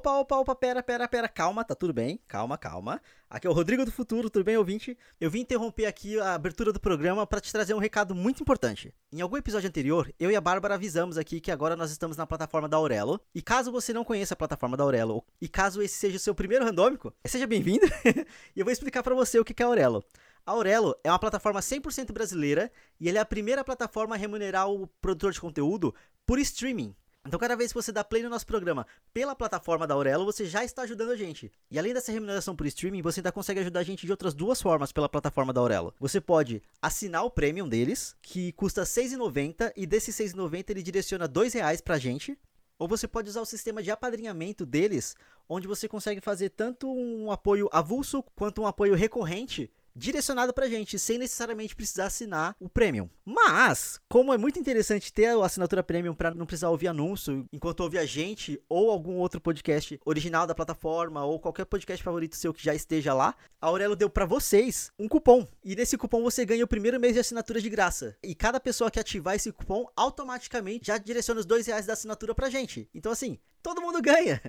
Opa, opa, opa, pera, pera, pera, calma, tá tudo bem? Calma, calma. Aqui é o Rodrigo do Futuro, tudo bem, ouvinte? Eu vim interromper aqui a abertura do programa para te trazer um recado muito importante. Em algum episódio anterior, eu e a Bárbara avisamos aqui que agora nós estamos na plataforma da Aurelo. E caso você não conheça a plataforma da Aurelo, e caso esse seja o seu primeiro randômico, seja bem-vindo. e eu vou explicar para você o que é a Aurelo. A Aurelo é uma plataforma 100% brasileira e ela é a primeira plataforma a remunerar o produtor de conteúdo por streaming. Então, cada vez que você dá play no nosso programa pela plataforma da Aurelo, você já está ajudando a gente. E além dessa remuneração por streaming, você ainda consegue ajudar a gente de outras duas formas pela plataforma da Aurelo. Você pode assinar o premium deles, que custa R$ 6,90, e desses R$ 6,90 ele direciona R$ 2,00 pra gente. Ou você pode usar o sistema de apadrinhamento deles, onde você consegue fazer tanto um apoio avulso quanto um apoio recorrente direcionado pra gente, sem necessariamente precisar assinar o Premium. Mas, como é muito interessante ter a assinatura Premium para não precisar ouvir anúncio enquanto ouvir a gente ou algum outro podcast original da plataforma ou qualquer podcast favorito seu que já esteja lá, a Aurelo deu para vocês um cupom. E nesse cupom você ganha o primeiro mês de assinatura de graça. E cada pessoa que ativar esse cupom automaticamente já direciona os dois reais da assinatura pra gente. Então assim, todo mundo ganha.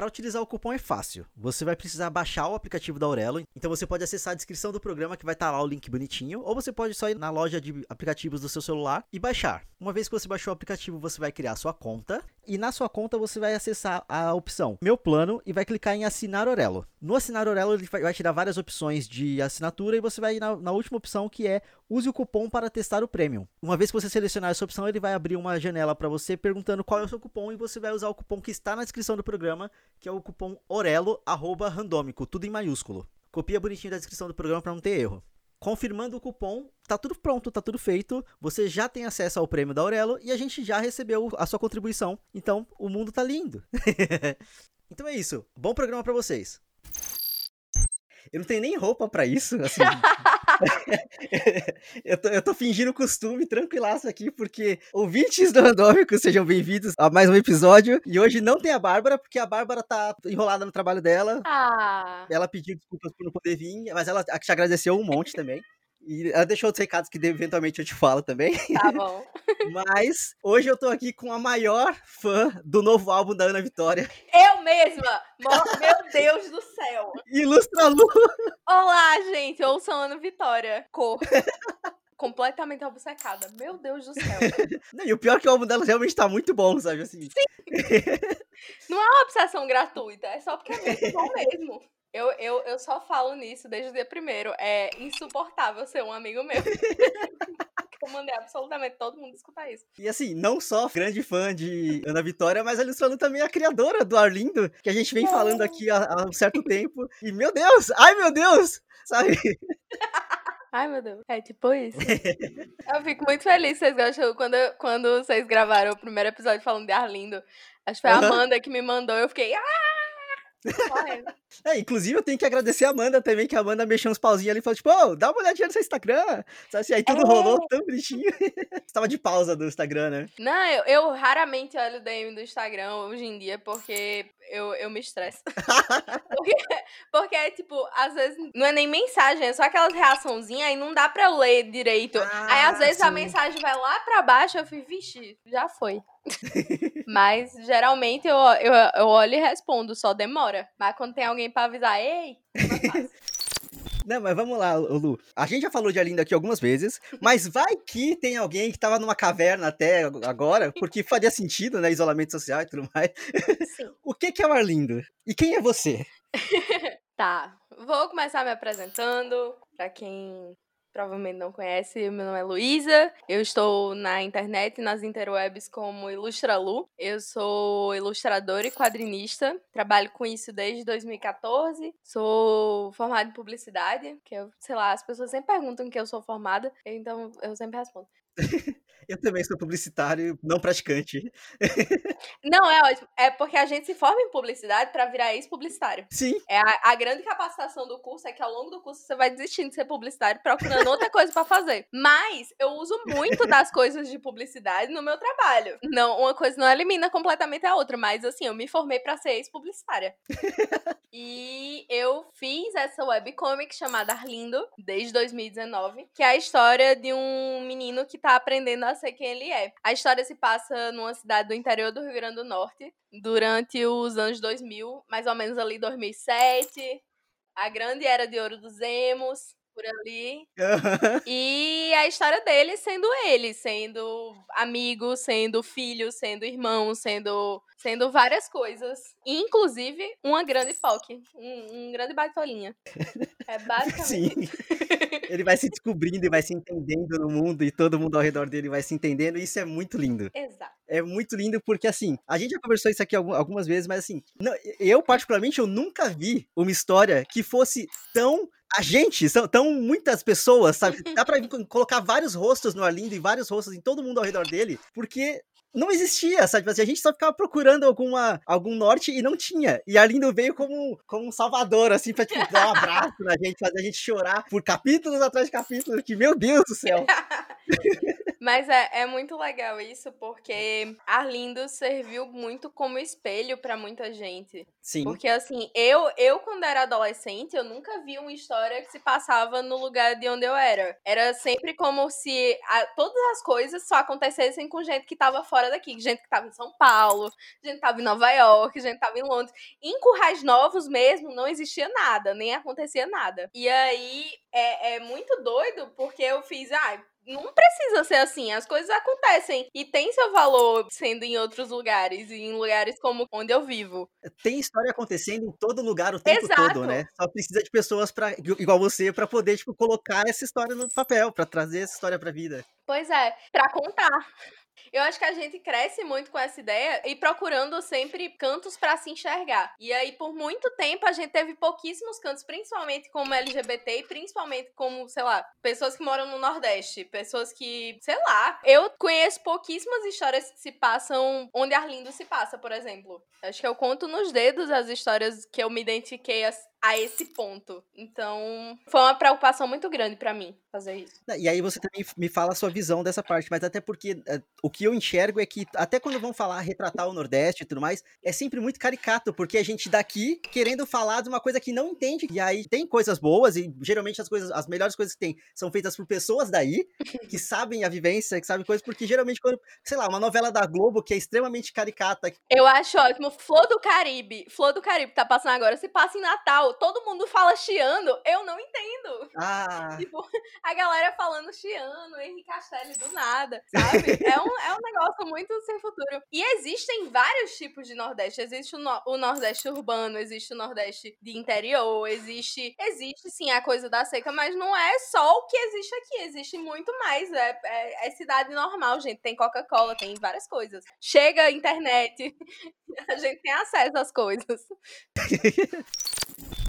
Para utilizar o cupom é fácil. Você vai precisar baixar o aplicativo da Aurelo. Então você pode acessar a descrição do programa que vai estar tá lá o link bonitinho, ou você pode só ir na loja de aplicativos do seu celular e baixar. Uma vez que você baixou o aplicativo, você vai criar sua conta e na sua conta você vai acessar a opção Meu Plano e vai clicar em Assinar Aurelo. No Assinar Aurelo ele vai te dar várias opções de assinatura e você vai na, na última opção que é Use o cupom para testar o Premium. Uma vez que você selecionar essa opção, ele vai abrir uma janela para você perguntando qual é o seu cupom e você vai usar o cupom que está na descrição do programa, que é o cupom ORELO randômico, tudo em maiúsculo. Copia bonitinho da descrição do programa para não ter erro. Confirmando o cupom, tá tudo pronto, tá tudo feito. Você já tem acesso ao prêmio da Aurelo e a gente já recebeu a sua contribuição. Então, o mundo tá lindo. então é isso. Bom programa para vocês. Eu não tenho nem roupa para isso, assim. eu, tô, eu tô fingindo costume tranquilaço aqui, porque ouvintes do Randômico, sejam bem-vindos a mais um episódio. E hoje não tem a Bárbara, porque a Bárbara tá enrolada no trabalho dela. Ah. Ela pediu desculpas por não poder vir, mas ela te agradeceu um monte também. E ela deixou outros recados que eventualmente eu te falo também. Tá bom. Mas hoje eu tô aqui com a maior fã do novo álbum da Ana Vitória. Eu mesma! Meu Deus do céu! Ilustra Lu! Olá, gente! Eu sou a Ana Vitória. Cor. completamente obcecada. Meu Deus do céu. Não, e o pior é que o álbum dela realmente tá muito bom, sabe assim? Sim. Não é uma obsessão gratuita, é só porque é muito bom mesmo. Eu, eu, eu só falo nisso desde o dia primeiro. É insuportável ser um amigo meu. eu mandei absolutamente todo mundo escutar isso. E assim, não só grande fã de Ana Vitória, mas a Luciana também é a criadora do Arlindo, que a gente vem falando aqui há, há um certo tempo. E meu Deus! Ai meu Deus! Sabe? Ai, meu Deus. É tipo isso. eu fico muito feliz vocês gostam. Quando, quando vocês gravaram o primeiro episódio falando de Arlindo, acho que foi a Amanda que me mandou. Eu fiquei. Ah! É, inclusive eu tenho que agradecer a Amanda também, que a Amanda mexeu uns pauzinhos ali e falou, tipo, oh, dá uma olhadinha no seu Instagram. Sabe assim, aí tudo é. rolou tão bonitinho. Estava de pausa do Instagram, né? Não, eu, eu raramente olho o DM do Instagram hoje em dia, porque eu, eu me estresso. porque, porque, tipo, às vezes não é nem mensagem, é só aquelas reaçãozinhas, aí não dá pra eu ler direito. Ah, aí às vezes sim. a mensagem vai lá pra baixo, eu fico, vixe, já foi. Mas geralmente eu, eu, eu olho e respondo, só demora. Mas quando tem alguém pra avisar, ei, não, mas vamos lá, Lu. A gente já falou de Arlindo aqui algumas vezes, mas vai que tem alguém que tava numa caverna até agora, porque faria sentido, né? Isolamento social e tudo mais. Sim. O que, que é o Arlindo? E quem é você? tá, vou começar me apresentando. Pra quem provavelmente não conhece, meu nome é Luísa. Eu estou na internet nas interwebs como Ilustralu. Eu sou ilustradora e quadrinista. Trabalho com isso desde 2014. Sou formada em publicidade, que eu, sei lá, as pessoas sempre perguntam que eu sou formada, então eu sempre respondo. Eu também sou publicitário, não praticante. Não, é ótimo. É porque a gente se forma em publicidade para virar ex-publicitário. Sim. É a, a, grande capacitação do curso é que ao longo do curso você vai desistindo de ser publicitário, procurando outra coisa para fazer. Mas eu uso muito das coisas de publicidade no meu trabalho. Não, uma coisa não elimina completamente a outra, mas assim, eu me formei para ser ex-publicitária. e eu fiz essa webcomic chamada Arlindo desde 2019, que é a história de um menino que tá aprendendo a sei quem ele é. A história se passa numa cidade do interior do Rio Grande do Norte, durante os anos 2000, mais ou menos ali 2007, a grande era de ouro dos emos por ali. e a história dele sendo ele, sendo amigo, sendo filho, sendo irmão, sendo sendo várias coisas. Inclusive, uma grande POC, um, um grande baitolinha. É basicamente. Sim. Ele vai se descobrindo e vai se entendendo no mundo e todo mundo ao redor dele vai se entendendo. E isso é muito lindo. Exato. É muito lindo porque, assim, a gente já conversou isso aqui algumas vezes, mas, assim, eu, particularmente, eu nunca vi uma história que fosse tão a gente, são tão muitas pessoas, sabe? Dá pra colocar vários rostos no Arlindo e vários rostos em todo mundo ao redor dele, porque não existia, sabe? Tipo assim, a gente só ficava procurando alguma, algum norte e não tinha. E Arlindo veio como, como um salvador, assim, pra tipo, dar um abraço na gente, fazer a gente chorar por capítulos atrás de capítulos, que, meu Deus do céu. Mas é, é muito legal isso, porque Arlindo serviu muito como espelho para muita gente. Sim. Porque, assim, eu, eu, quando era adolescente, eu nunca vi uma história que se passava no lugar de onde eu era. Era sempre como se a, todas as coisas só acontecessem com gente que tava fora daqui. Gente que tava em São Paulo, gente que tava em Nova York, gente que tava em Londres. Em Currais Novos mesmo, não existia nada, nem acontecia nada. E aí, é, é muito doido, porque eu fiz, ah, não precisa ser assim, as coisas acontecem e tem seu valor sendo em outros lugares, e em lugares como onde eu vivo. Tem história acontecendo em todo lugar o tempo Exato. todo, né? Só precisa de pessoas para igual você para poder tipo colocar essa história no papel, para trazer essa história para vida. Pois é, para contar. Eu acho que a gente cresce muito com essa ideia e procurando sempre cantos para se enxergar. E aí, por muito tempo, a gente teve pouquíssimos cantos, principalmente como LGBT e principalmente como, sei lá, pessoas que moram no Nordeste, pessoas que, sei lá, eu conheço pouquíssimas histórias que se passam onde Arlindo se passa, por exemplo. Acho que eu conto nos dedos as histórias que eu me identifiquei a esse ponto. Então, foi uma preocupação muito grande para mim fazer isso. E aí você também me fala a sua visão dessa parte, mas até porque é, o que eu enxergo é que até quando vão falar retratar o Nordeste e tudo mais, é sempre muito caricato, porque a gente daqui querendo falar de uma coisa que não entende. E aí tem coisas boas e geralmente as coisas, as melhores coisas que tem são feitas por pessoas daí que sabem a vivência, que sabem coisas, porque geralmente quando, sei lá, uma novela da Globo que é extremamente caricata. Eu acho ótimo. Flor do Caribe, Flor do Caribe tá passando agora, se passa em Natal todo mundo fala chiando, eu não entendo. Ah. Tipo, a galera falando chiando, Henrique Castelli do nada, sabe? é, um, é um negócio muito sem futuro. E existem vários tipos de Nordeste. Existe o, no, o Nordeste urbano, existe o Nordeste de interior, existe. Existe sim a coisa da seca, mas não é só o que existe aqui. Existe muito mais. É, é, é cidade normal, gente. Tem Coca-Cola, tem várias coisas. Chega a internet, a gente tem acesso às coisas.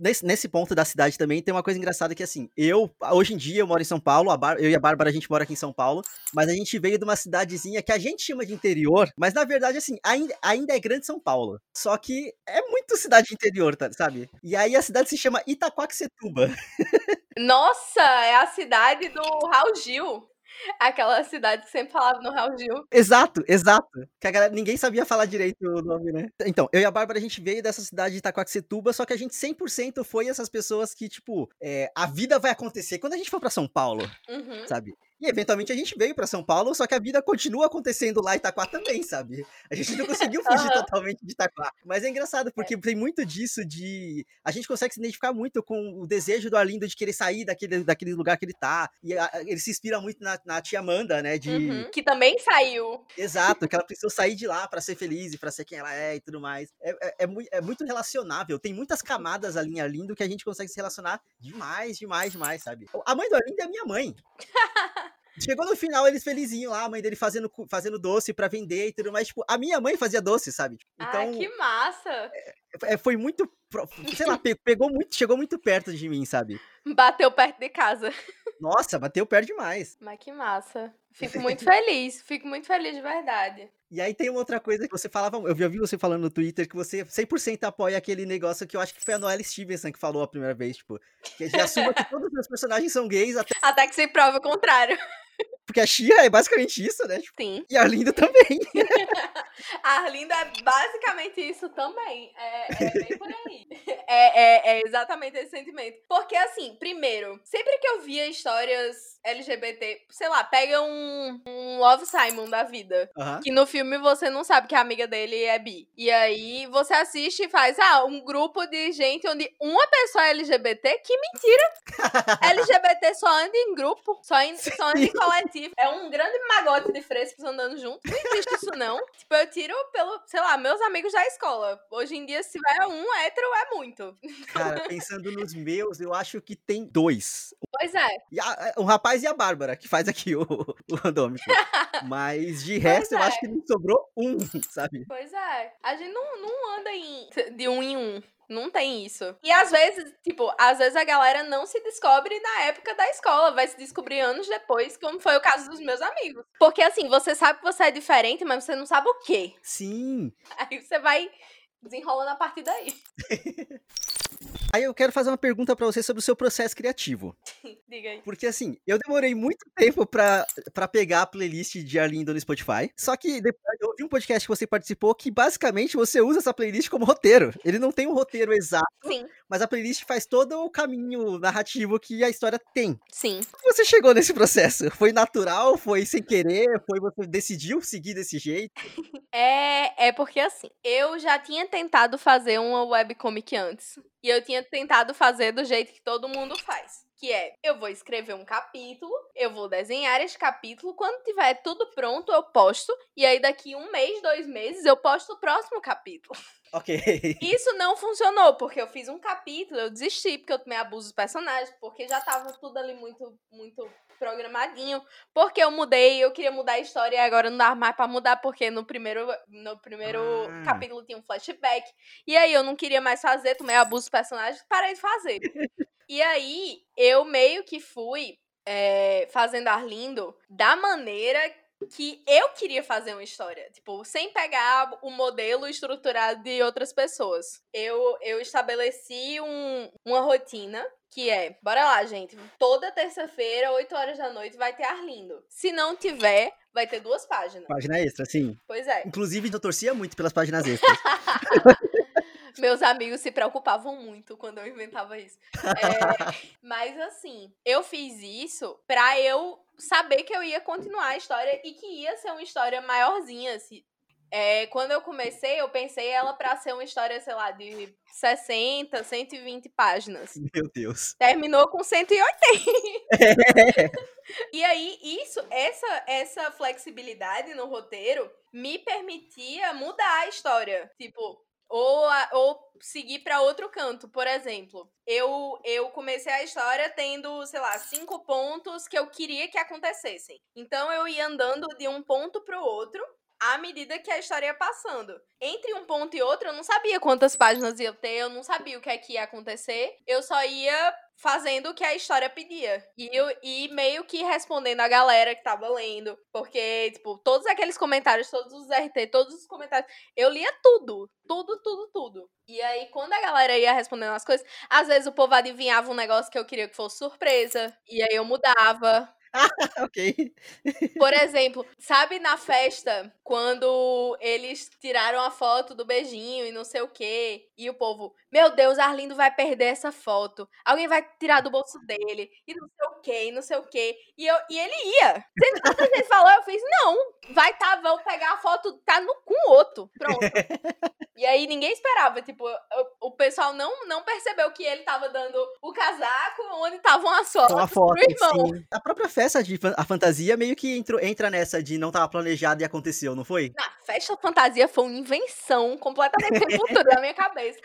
Nesse, nesse ponto da cidade também tem uma coisa engraçada que, assim, eu, hoje em dia, eu moro em São Paulo, Bar, eu e a Bárbara, a gente mora aqui em São Paulo, mas a gente veio de uma cidadezinha que a gente chama de interior, mas na verdade, assim, ainda, ainda é grande São Paulo. Só que é muito cidade de interior, tá, sabe? E aí a cidade se chama Itaquaquecetuba. Nossa, é a cidade do Raul Gil. Aquela cidade que sempre falava no Raul Gil. Exato, exato. Que a galera, ninguém sabia falar direito o nome, né? Então, eu e a Bárbara, a gente veio dessa cidade de Itacoaxetuba, só que a gente 100% foi essas pessoas que, tipo, é, a vida vai acontecer. Quando a gente for para São Paulo, uhum. sabe? E eventualmente a gente veio para São Paulo, só que a vida continua acontecendo lá em Itaquá também, sabe? A gente não conseguiu fugir uhum. totalmente de Itaquá. Mas é engraçado, é. porque é. tem muito disso de. A gente consegue se identificar muito com o desejo do Arlindo de querer sair daquele, daquele lugar que ele tá. E a, ele se inspira muito na, na tia Amanda, né? De... Uhum. Que também saiu. Exato, que ela precisou sair de lá para ser feliz e pra ser quem ela é e tudo mais. É, é, é, é muito relacionável. Tem muitas camadas ali em Arlindo que a gente consegue se relacionar demais, demais, demais, sabe? A mãe do Arlindo é a minha mãe. Chegou no final, eles felizinho lá, a mãe dele fazendo, fazendo doce para vender e tudo mais. Tipo, a minha mãe fazia doce, sabe? Então, ah, que massa! É, é, foi muito. Sei lá, pegou muito, chegou muito perto de mim, sabe? Bateu perto de casa. Nossa, bateu perto demais. Mas que massa. Fico muito feliz, fico muito feliz de verdade. E aí tem uma outra coisa que você falava, eu já vi você falando no Twitter que você 100% apoia aquele negócio que eu acho que foi a Noelle Stevenson que falou a primeira vez, tipo, que já assuma que todos os personagens são gays até... Até que você prova o contrário. Porque a Xia é basicamente isso, né? Tipo, Sim. E a Arlinda também. a Arlinda é basicamente isso também. É, é bem por aí. É, é, é exatamente esse sentimento. Porque, assim, primeiro, sempre que eu via histórias LGBT, sei lá, pega um, um Love Simon da vida. Que no filme você não sabe que a amiga dele é bi. E aí você assiste e faz, ah, um grupo de gente onde uma pessoa é LGBT. Que mentira! LGBT só anda em grupo, só, em, só anda em coletivo. É um grande magote de frescos andando junto. Não existe isso, não. Tipo, eu tiro pelo, sei lá, meus amigos da escola. Hoje em dia, se tiver um hétero, é muito. Cara, pensando nos meus, eu acho que tem dois. Pois é. E a- o rapaz e a Bárbara, que faz aqui o, o randômico. Mas de resto, eu é. acho que não sobrou um, sabe? Pois é. A gente não, não anda em, de um em um. Não tem isso. E às vezes, tipo, às vezes a galera não se descobre na época da escola, vai se descobrir anos depois, como foi o caso dos meus amigos. Porque assim, você sabe que você é diferente, mas você não sabe o quê. Sim. Aí você vai desenrolando a partir daí. Aí eu quero fazer uma pergunta pra você sobre o seu processo criativo. Diga aí. Porque assim, eu demorei muito tempo pra, pra pegar a playlist de Arlindo no Spotify. Só que depois eu ouvi um podcast que você participou que basicamente você usa essa playlist como roteiro. Ele não tem um roteiro exato, Sim, mas a playlist faz todo o caminho narrativo que a história tem. sim. Como você chegou nesse processo? Foi natural? Foi sem querer? Foi você decidiu seguir desse jeito? É, é porque assim, eu já tinha tentado fazer uma webcomic antes. E eu tinha tentado fazer do jeito que todo mundo faz. Que é, eu vou escrever um capítulo, eu vou desenhar esse capítulo, quando tiver tudo pronto, eu posto. E aí, daqui um mês, dois meses, eu posto o próximo capítulo. Ok. Isso não funcionou, porque eu fiz um capítulo, eu desisti, porque eu tomei abuso dos personagens, porque já tava tudo ali muito, muito programadinho. Porque eu mudei, eu queria mudar a história e agora não dava mais pra mudar, porque no primeiro, no primeiro Ah. capítulo tinha um flashback. E aí eu não queria mais fazer, tomei abuso dos personagens, parei de fazer. e aí eu meio que fui é, fazendo Arlindo da maneira que eu queria fazer uma história, tipo, sem pegar o modelo estruturado de outras pessoas. Eu, eu estabeleci um, uma rotina que é, bora lá, gente, toda terça-feira, 8 horas da noite, vai ter Arlindo. Se não tiver, vai ter duas páginas. Página extra, sim. Pois é. Inclusive, eu torcia muito pelas páginas extras. Meus amigos se preocupavam muito quando eu inventava isso. É, mas assim, eu fiz isso pra eu saber que eu ia continuar a história e que ia ser uma história maiorzinha. É, quando eu comecei, eu pensei ela pra ser uma história, sei lá, de 60, 120 páginas. Meu Deus. Terminou com 180. E aí, isso, essa, essa flexibilidade no roteiro me permitia mudar a história. Tipo, ou, a- ou seguir pra outro canto. Por exemplo, eu, eu comecei a história tendo, sei lá, cinco pontos que eu queria que acontecessem. Então eu ia andando de um ponto pro outro à medida que a história ia passando. Entre um ponto e outro, eu não sabia quantas páginas ia ter, eu não sabia o que é que ia acontecer. Eu só ia fazendo o que a história pedia. E, eu, e meio que respondendo a galera que tava lendo. Porque, tipo, todos aqueles comentários, todos os RT, todos os comentários, eu lia tudo. Tudo, tudo, tudo. E aí, quando a galera ia respondendo as coisas, às vezes o povo adivinhava um negócio que eu queria que fosse surpresa. E aí eu mudava. ok. Por exemplo, sabe na festa, quando eles tiraram a foto do beijinho e não sei o quê, e o povo, meu Deus, Arlindo vai perder essa foto. Alguém vai tirar do bolso dele, e não sei o quê, e não sei o quê. E, eu, e ele ia. A gente falou, eu fiz, não, vai tá, vão pegar a foto, tá no, com o outro. Pronto. E aí ninguém esperava, tipo, o, o pessoal não, não percebeu que ele tava dando o casaco onde estavam as fotos foto, pro irmão. sim. A própria festa de fan- a fantasia meio que entrou, entra nessa de não tava planejado e aconteceu, não foi? Na festa fantasia foi uma invenção completamente sem futuro da minha cabeça.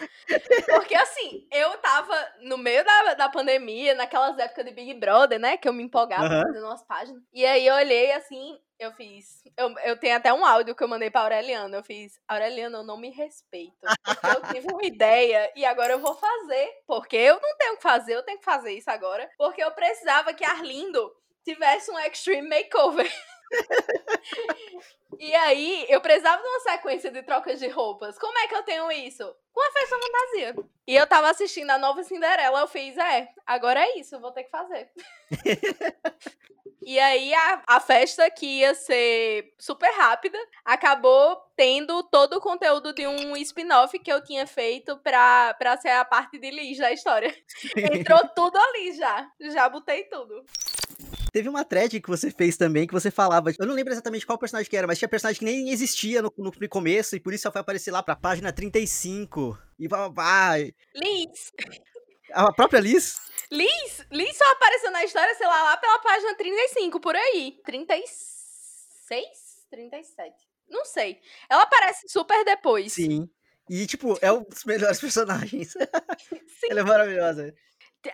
Porque assim, eu tava no meio da, da pandemia, naquelas épocas de Big Brother, né? Que eu me empolgava Aham. fazendo umas páginas. E aí eu olhei assim, eu fiz. Eu, eu tenho até um áudio que eu mandei pra Aureliana. Eu fiz, Aureliana, eu não me respeito. Porque eu tive uma ideia e agora eu vou fazer. Porque eu não tenho o que fazer, eu tenho que fazer isso agora. Porque eu precisava que Arlindo tivesse um extreme makeover. E aí, eu precisava de uma sequência de trocas de roupas. Como é que eu tenho isso? Com a festa fantasia. E eu tava assistindo a nova Cinderela, eu fiz, é, agora é isso, eu vou ter que fazer. E aí a, a festa que ia ser super rápida acabou tendo todo o conteúdo de um spin-off que eu tinha feito pra, pra ser a parte de Liz da história. Entrou tudo ali já. Já botei tudo. Teve uma thread que você fez também que você falava. Eu não lembro exatamente qual personagem que era, mas tinha personagem que nem existia no, no começo e por isso só foi aparecer lá pra página 35. E vai. Liz! A própria Liz? Liz, Liz só apareceu na história, sei lá, lá pela página 35, por aí. 36? 37. Não sei. Ela aparece super depois. Sim. E, tipo, é um dos melhores personagens. Sim. Ela é maravilhosa.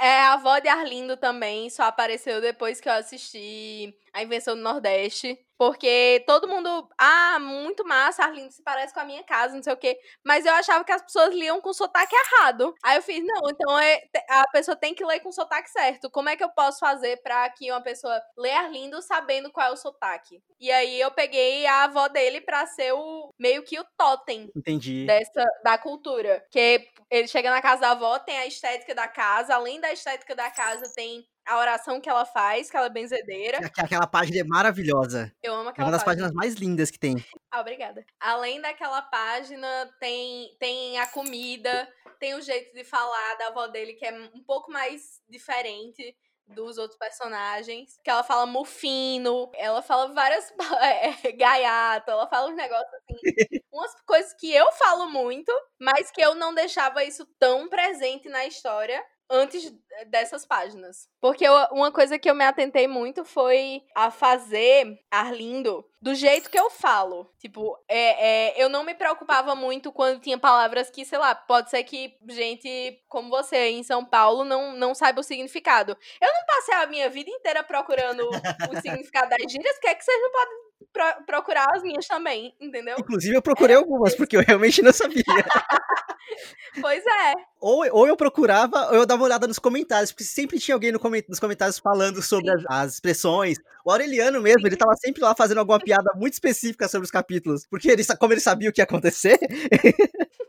É, a avó de Arlindo também só apareceu depois que eu assisti A Invenção do Nordeste. Porque todo mundo. Ah, muito massa, Arlindo se parece com a minha casa, não sei o quê. Mas eu achava que as pessoas liam com sotaque errado. Aí eu fiz, não, então é, a pessoa tem que ler com sotaque certo. Como é que eu posso fazer pra que uma pessoa leia Arlindo sabendo qual é o sotaque? E aí eu peguei a avó dele pra ser o meio que o totem. Entendi. Dessa, da cultura. Que ele chega na casa da avó, tem a estética da casa. Além da estética da casa, tem a oração que ela faz, que ela é benzedeira. Aquela página é maravilhosa. Eu amo aquela É uma das página. páginas mais lindas que tem. Ah, obrigada. Além daquela página, tem, tem a comida, tem o jeito de falar da avó dele, que é um pouco mais diferente dos outros personagens. Que ela fala mufino, ela fala várias. É, gaiato, ela fala uns negócios assim. umas coisas que eu falo muito, mas que eu não deixava isso tão presente na história antes dessas páginas. Porque eu, uma coisa que eu me atentei muito foi a fazer Arlindo do jeito que eu falo. Tipo, é, é, eu não me preocupava muito quando tinha palavras que, sei lá, pode ser que gente como você em São Paulo não, não saiba o significado. Eu não passei a minha vida inteira procurando o significado das gírias, que é que vocês não podem pro, procurar as minhas também, entendeu? Inclusive, eu procurei algumas, porque eu realmente não sabia. pois é. Ou, ou eu procurava, ou eu dava uma olhada nos comentários, porque sempre tinha alguém no coment nos comentários falando sobre as, as, expressões. O Aureliano mesmo, ele tava sempre lá fazendo alguma piada muito específica sobre os capítulos, porque ele, como ele sabia o que ia acontecer.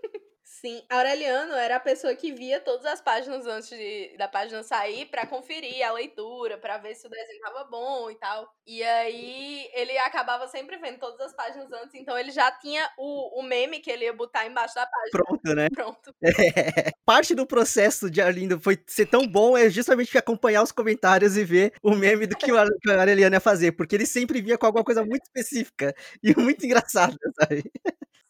Sim, Aureliano era a pessoa que via todas as páginas antes de, da página sair para conferir a leitura, para ver se o desenho tava bom e tal. E aí ele acabava sempre vendo todas as páginas antes, então ele já tinha o, o meme que ele ia botar embaixo da página. Pronto, né? Pronto. É. Parte do processo de Arlindo foi ser tão bom é justamente acompanhar os comentários e ver o meme do que o, Aureliano ia fazer, porque ele sempre vinha com alguma coisa muito específica e muito engraçada, sabe?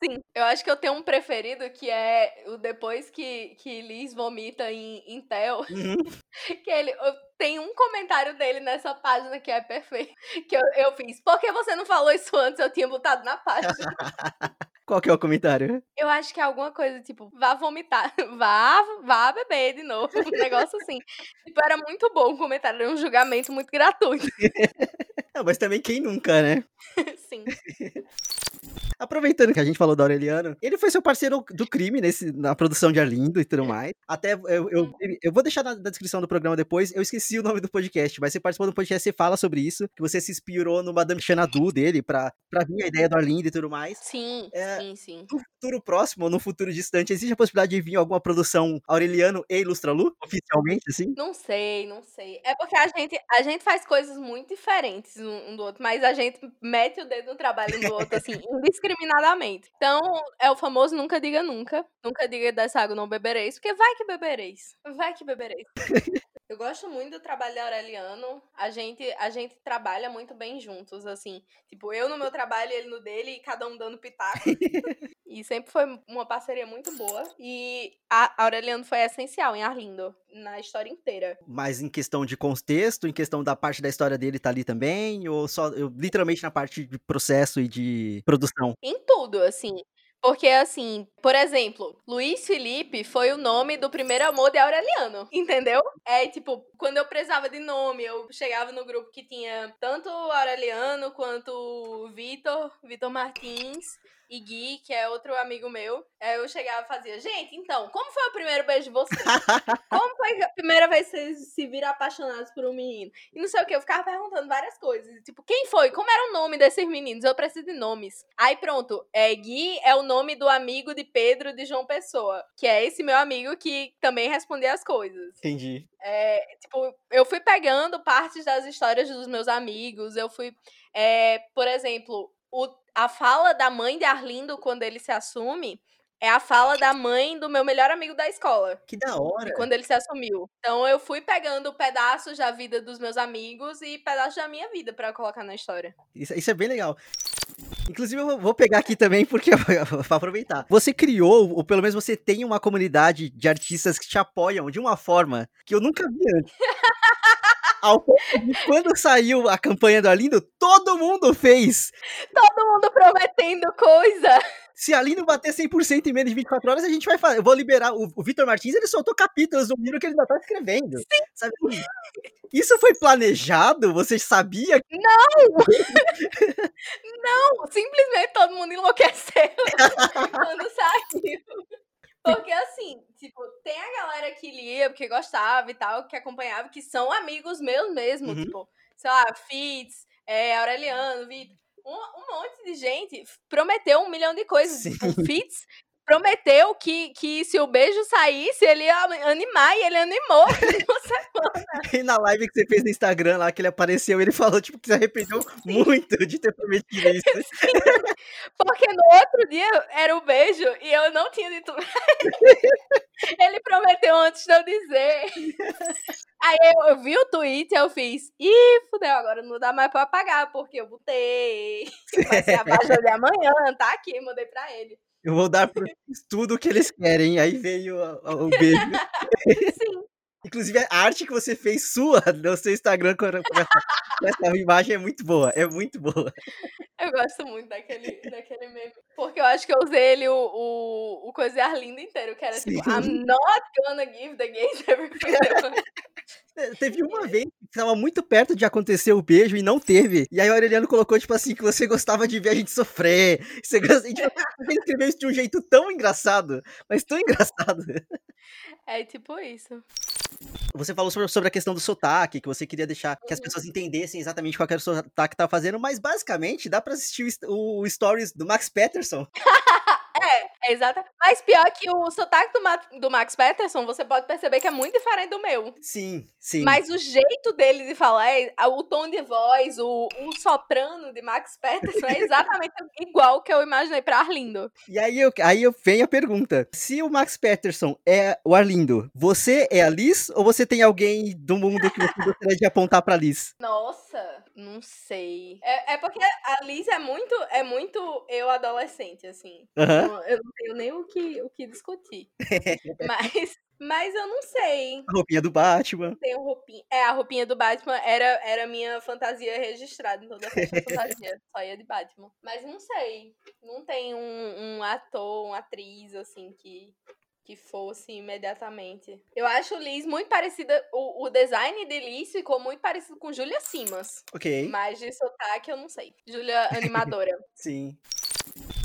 Sim, eu acho que eu tenho um preferido que é o depois que, que Liz vomita em, em Tel. Uhum. Que ele. Tem um comentário dele nessa página que é perfeito. Que eu, eu fiz. Por que você não falou isso antes? Eu tinha botado na página. Qual que é o comentário? Eu acho que é alguma coisa tipo, vá vomitar, vá, vá beber de novo, um negócio assim. tipo, era muito bom o comentário, era um julgamento muito gratuito. Não, mas também quem nunca, né? Sim. Aproveitando que a gente falou do Aureliano, ele foi seu parceiro do crime nesse, na produção de Arlindo e tudo mais. Até eu, eu, eu vou deixar na, na, descrição do programa depois. Eu esqueci o nome do podcast, mas você participou do podcast, você fala sobre isso, que você se inspirou no Madame Xanadu dele pra, pra vir a ideia do Arlindo e tudo mais. Sim, é, sim, sim. No futuro próximo, ou no futuro distante, existe a possibilidade de vir alguma produção Aureliano e Ilustralu, oficialmente, assim? Não sei, não sei. É porque a gente, a gente faz coisas muito diferentes um do outro, mas a gente mete o dedo no trabalho do outro, assim, indiscriminadamente. Então, é o famoso nunca diga nunca. Nunca diga dessa água não bebereis, porque vai que bebereis. Vai que bebereis. Eu gosto muito do trabalho da Aureliano. A gente, a gente trabalha muito bem juntos, assim. Tipo, eu no meu trabalho, ele no dele, e cada um dando pitaco. e sempre foi uma parceria muito boa. E a Aureliano foi essencial em Arlindo, na história inteira. Mas em questão de contexto, em questão da parte da história dele tá ali também? Ou só, eu, literalmente na parte de processo e de produção? Em tudo, assim. Porque, assim, por exemplo, Luiz Felipe foi o nome do primeiro amor de Aureliano, entendeu? É, tipo, quando eu precisava de nome, eu chegava no grupo que tinha tanto Aureliano quanto Vitor, Vitor Martins. E Gui, que é outro amigo meu, eu chegava e fazia, gente, então, como foi o primeiro beijo de vocês? como foi a primeira vez que vocês se viram apaixonados por um menino? E não sei o que, eu ficava perguntando várias coisas. Tipo, quem foi? Como era o nome desses meninos? Eu preciso de nomes. Aí pronto, é, Gui é o nome do amigo de Pedro de João Pessoa, que é esse meu amigo que também respondia as coisas. Entendi. É, tipo, eu fui pegando partes das histórias dos meus amigos, eu fui, é, por exemplo, o, a fala da mãe de Arlindo quando ele se assume é a fala da mãe do meu melhor amigo da escola. Que da hora. Quando ele se assumiu. Então eu fui pegando pedaços da vida dos meus amigos e pedaços da minha vida para colocar na história. Isso, isso, é bem legal. Inclusive, eu vou pegar aqui também, porque para aproveitar. Você criou, ou pelo menos você tem uma comunidade de artistas que te apoiam de uma forma que eu nunca vi antes. Ao ponto de quando saiu a campanha do Alindo, todo mundo fez. Todo mundo prometendo coisa. Se a Alindo bater 100% em menos de 24 horas, a gente vai fazer. Eu vou liberar. O, o Vitor Martins, ele soltou capítulos do livro que ele ainda tá escrevendo. Sim. Sabe? Isso foi planejado? Você sabia? Não! Não! Simplesmente todo mundo enlouqueceu quando saiu. Porque assim, tipo, tem a galera que lia porque gostava e tal, que acompanhava, que são amigos meus mesmo, uhum. tipo, sei lá, Fitz, é, Aureliano, Vitor. Um, um, monte de gente prometeu um milhão de coisas. Sim. Tipo, Fitz prometeu que, que se o beijo saísse, ele ia animar e ele animou E na live que você fez no Instagram lá, que ele apareceu, ele falou, tipo, que se arrependeu Sim. muito de ter prometido isso. Sim, porque no outro dia era o beijo e eu não tinha dito. ele prometeu antes de eu dizer. Aí eu, eu, vi o tweet e eu fiz, ih, fudeu, agora não dá mais pra apagar, porque eu botei. Vai ser a página de amanhã, tá aqui, mandei pra ele. Eu vou dar pro tudo o que eles querem. Aí veio o, o beijo. Sim. Inclusive, a arte que você fez sua no seu Instagram com essa, com essa imagem é muito boa. É muito boa. Eu gosto muito daquele, daquele meme. Porque eu acho que eu usei ele o, o, o Arlinda inteiro, que era tipo, Sim. tipo, I'm not gonna give the gays everything. É, teve uma vez que tava muito perto de acontecer o beijo e não teve. E aí o Aureliano colocou, tipo assim, que você gostava de ver a gente sofrer. Você, gosta... e, tipo, ele escreveu isso de um jeito tão engraçado, mas tão engraçado. É tipo isso. Você falou sobre, sobre a questão do sotaque, que você queria deixar que as uhum. pessoas entendessem exatamente qual era o sotaque que tava fazendo, mas basicamente dá pra assistir o, o stories do Max Peterson. É, é exato. Mas pior que o sotaque do, Ma do Max Peterson, você pode perceber que é muito diferente do meu. Sim, sim. Mas o jeito dele de falar, é, o tom de voz, o, o soprano de Max Peterson é exatamente igual que eu imaginei pra Arlindo. E aí eu, aí eu venho a pergunta: se o Max Peterson é o Arlindo, você é a Liz ou você tem alguém do mundo que você gostaria de apontar pra Liz? Nossa, não sei. É, é porque a Liz é muito, é muito eu adolescente, assim. Uhum eu não tenho nem o que, o que discutir. mas, mas eu não sei. A roupinha do Batman. Tem roupinha. É, a roupinha do Batman era, era minha fantasia registrada em toda a fantasia. Só ia de Batman. Mas não sei. Não tem um, um ator, uma atriz, assim, que, que fosse imediatamente. Eu acho Liz muito parecida. O, o design de Liz ficou muito parecido com Julia Simas. Ok. Mas de sotaque eu não sei. Julia animadora. Sim.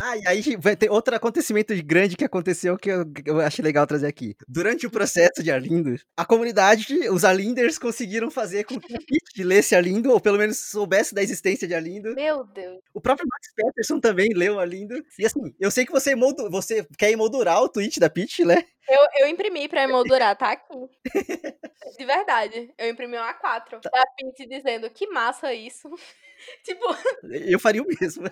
Ah, e aí vai ter outro acontecimento grande que aconteceu que eu, eu achei legal trazer aqui. Durante o processo de Arlindo, a comunidade, os Arlinders conseguiram fazer com que a Pete lesse Arlindo, ou pelo menos soubesse da existência de Arlindo. Meu Deus. O próprio Max Peterson também leu Arlindo. E assim, eu sei que você, moldu, você quer emoldurar o tweet da Pete, né? Eu, eu imprimi pra emoldurar, tá aqui. De verdade. Eu imprimi um A4 da Pete dizendo que massa isso. tipo. Eu faria o mesmo.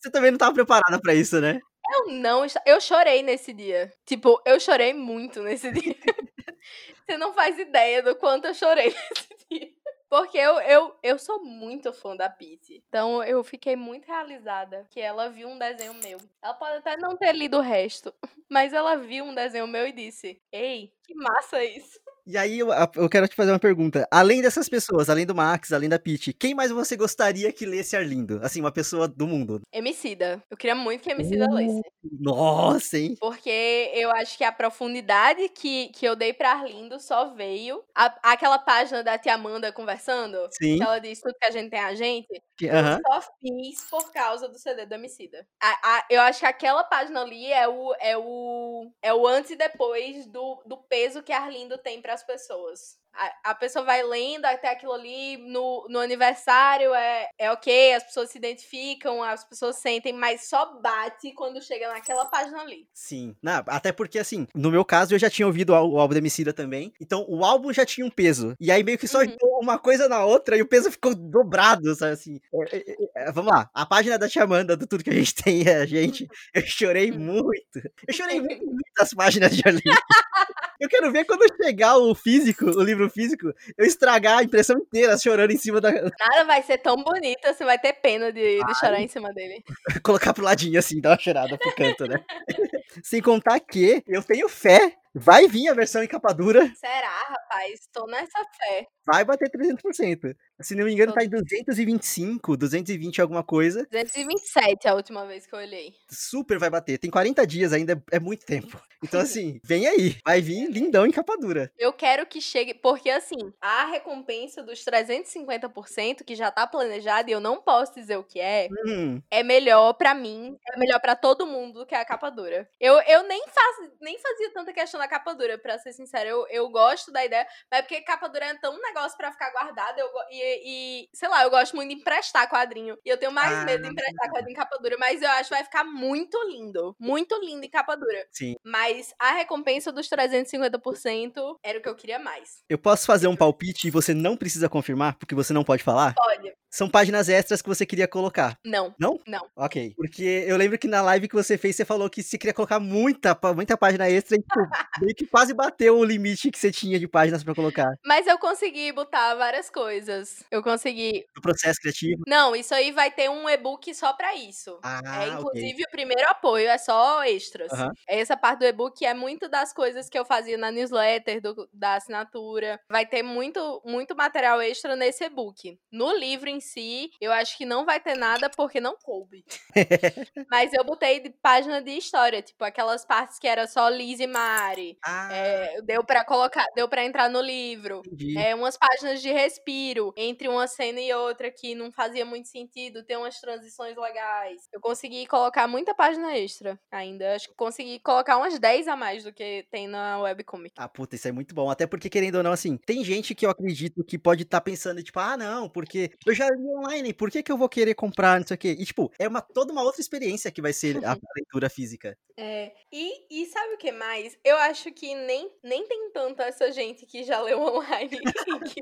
Você também não tava preparada para isso, né? Eu não, eu chorei nesse dia. Tipo, eu chorei muito nesse dia. Você não faz ideia do quanto eu chorei nesse dia. Porque eu, eu, eu sou muito fã da Pete. Então eu fiquei muito realizada que ela viu um desenho meu. Ela pode até não ter lido o resto, mas ela viu um desenho meu e disse: Ei, que massa isso. E aí eu, eu, quero te fazer uma pergunta. Além dessas pessoas, além do Max, além da Pete, quem mais você gostaria que lesse Arlindo? Assim, uma pessoa do mundo. Emicida. Eu queria muito que Emicida uh, lesse. Nossa, hein? Porque eu acho que a profundidade que, que eu dei pra Arlindo só veio. A, aquela página da tia Amanda conversando. Sim. Que ela diz tudo que a gente tem a gente. Que, uh -huh. Eu só fiz por causa do CD do Emicida. A, a, eu acho que aquela página ali é o, é o, é o antes e depois do, do peso que Arlindo tem para as pessoas a, a pessoa vai lendo até aquilo ali no, no aniversário, é, é ok, as pessoas se identificam, as pessoas sentem, mas só bate quando chega naquela página ali. Sim. Não, até porque, assim, no meu caso, eu já tinha ouvido o, álbum da Emicida também, então o álbum já tinha um peso. E aí meio que só uhum. uma coisa na outra e o peso ficou dobrado, sabe assim. É, é, é, é vamos lá, a página da Tia Amanda, do tudo que a gente tem é a gente. Eu chorei uhum. muito. Eu chorei muito, muitas páginas de ali. Eu quero ver quando chegar o físico, o livro físico, eu estragar a impressão inteira chorando em cima da. Nada vai ser tão bonito, você vai ter pena de, de chorar em cima dele. Colocar pro ladinho assim, dar uma chorada pro canto, né? Sem contar que eu tenho fé Vai vir a versão em capa dura. Será, rapaz? Tô nessa fé. Vai bater 300%. Se não me engano, tá em 225, 220 alguma coisa. 227 a última vez que eu olhei. Super vai bater. Tem 40 dias ainda, é muito tempo. Então, assim, vem aí. Vai vir lindão em capa dura. Eu quero que chegue, porque assim, a recompensa dos 350% que já tá planejada, e eu não posso dizer o que é, hum. é melhor para mim, é melhor para todo mundo do que a capa dura. Eu, eu nem, faz, nem fazia tanta questão da capa dura, pra ser sincera. Eu, eu gosto da ideia, mas é porque capa dura é tão um negócio para ficar guardado. Eu, e, e, sei lá, eu gosto muito de emprestar quadrinho. E eu tenho mais ah, medo de emprestar quadrinho em capa dura, mas eu acho que vai ficar muito lindo. Muito lindo em capa dura. Sim. Mas a recompensa dos 350% era o que eu queria mais. Eu posso fazer um palpite e você não precisa confirmar, porque você não pode falar? Pode. São páginas extras que você queria colocar. Não. Não? Não. Ok. Porque eu lembro que na live que você fez, você falou que você queria colocar muita, muita página extra e tipo, meio que quase bateu o limite que você tinha de páginas para colocar. Mas eu consegui botar várias coisas. Eu consegui. O processo criativo? Não, isso aí vai ter um e-book só para isso. Ah, é inclusive okay. o primeiro apoio, é só extras. Uhum. Essa parte do e-book é muito das coisas que eu fazia na newsletter, do, da assinatura. Vai ter muito, muito material extra nesse e-book. No livro em si, eu acho que não vai ter nada porque não coube. Mas eu botei de página de história, tipo aquelas partes que era só Liz e Mari. Ah. É, deu para colocar, deu para entrar no livro. É, umas páginas de respiro entre uma cena e outra que não fazia muito sentido, tem umas transições legais. Eu consegui colocar muita página extra ainda. Acho que consegui colocar umas 10 a mais do que tem na webcomic. Ah, puta, isso é muito bom. Até porque, querendo ou não, assim, tem gente que eu acredito que pode estar tá pensando, tipo, ah, não, porque eu já li online, por que, que eu vou querer comprar, não sei o quê? E, tipo, é uma, toda uma outra experiência que vai ser a leitura física. É, e, e sabe o que mais? Eu acho que nem, nem tem tanta essa gente que já leu online.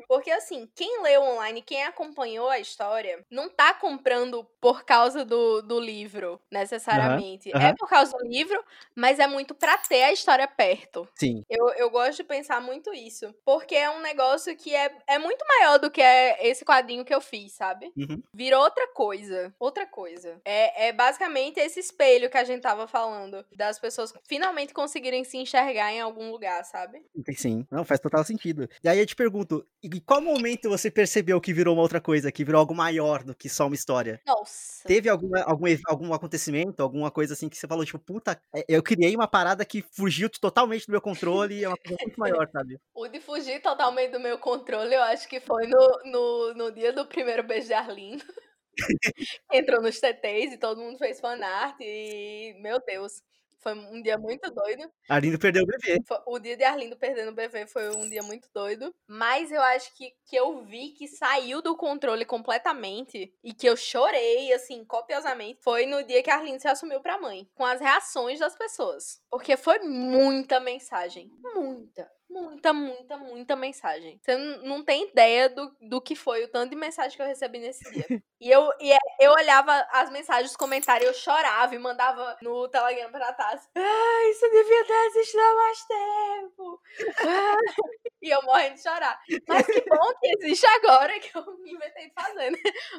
porque, assim, quem leu online, quem acompanhou a história, não tá comprando por causa do, do livro, necessariamente. Uhum, uhum. É por causa do livro, mas é muito pra ter a história perto. Sim. Eu, eu gosto de pensar muito isso. Porque é um negócio que é, é muito maior do que é esse quadrinho que eu fiz, sabe? Uhum. Virou outra coisa. Outra coisa. É, é basicamente esse espelho que a gente tava falando. Das pessoas finalmente conseguirem se enxergar em algum lugar, sabe? Sim. Não, faz total sentido. E aí eu te pergunto, em qual momento você percebeu que virou uma outra coisa, que virou algo maior do que só uma história? Nossa. Teve alguma, algum, algum acontecimento, alguma coisa assim que você falou, tipo, puta, é, eu criei uma parada que fugiu totalmente do meu controle e é uma coisa muito maior, sabe? O de fugir totalmente do meu controle, eu acho que foi no, no, no dia do primeiro beijo de Arlindo. Entrou nos TTs e todo mundo fez fanart e, meu Deus, foi um dia muito doido. Arlindo perdeu o bebê. O dia de Arlindo perdendo o bebê foi um dia muito doido. Mas eu acho que, que eu vi que saiu do controle completamente e que eu chorei, assim, copiosamente, foi no dia que Arlindo se assumiu pra mãe. Com as reações das pessoas. Porque foi muita mensagem. Muita muita, muita, muita mensagem. Você não tem ideia do, do que foi o tanto de mensagem que eu recebi nesse dia. E eu, e é, eu olhava as mensagens, os comentários, eu chorava e mandava no Telegram pra Tassi. Ah, isso devia ter existido há mais tempo. Ah, e eu morrendo de chorar. Mas que bom que existe agora que eu me inventei de fazer, né?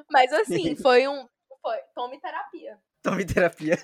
Mas assim, foi um. Foi, tome terapia. Tome terapia.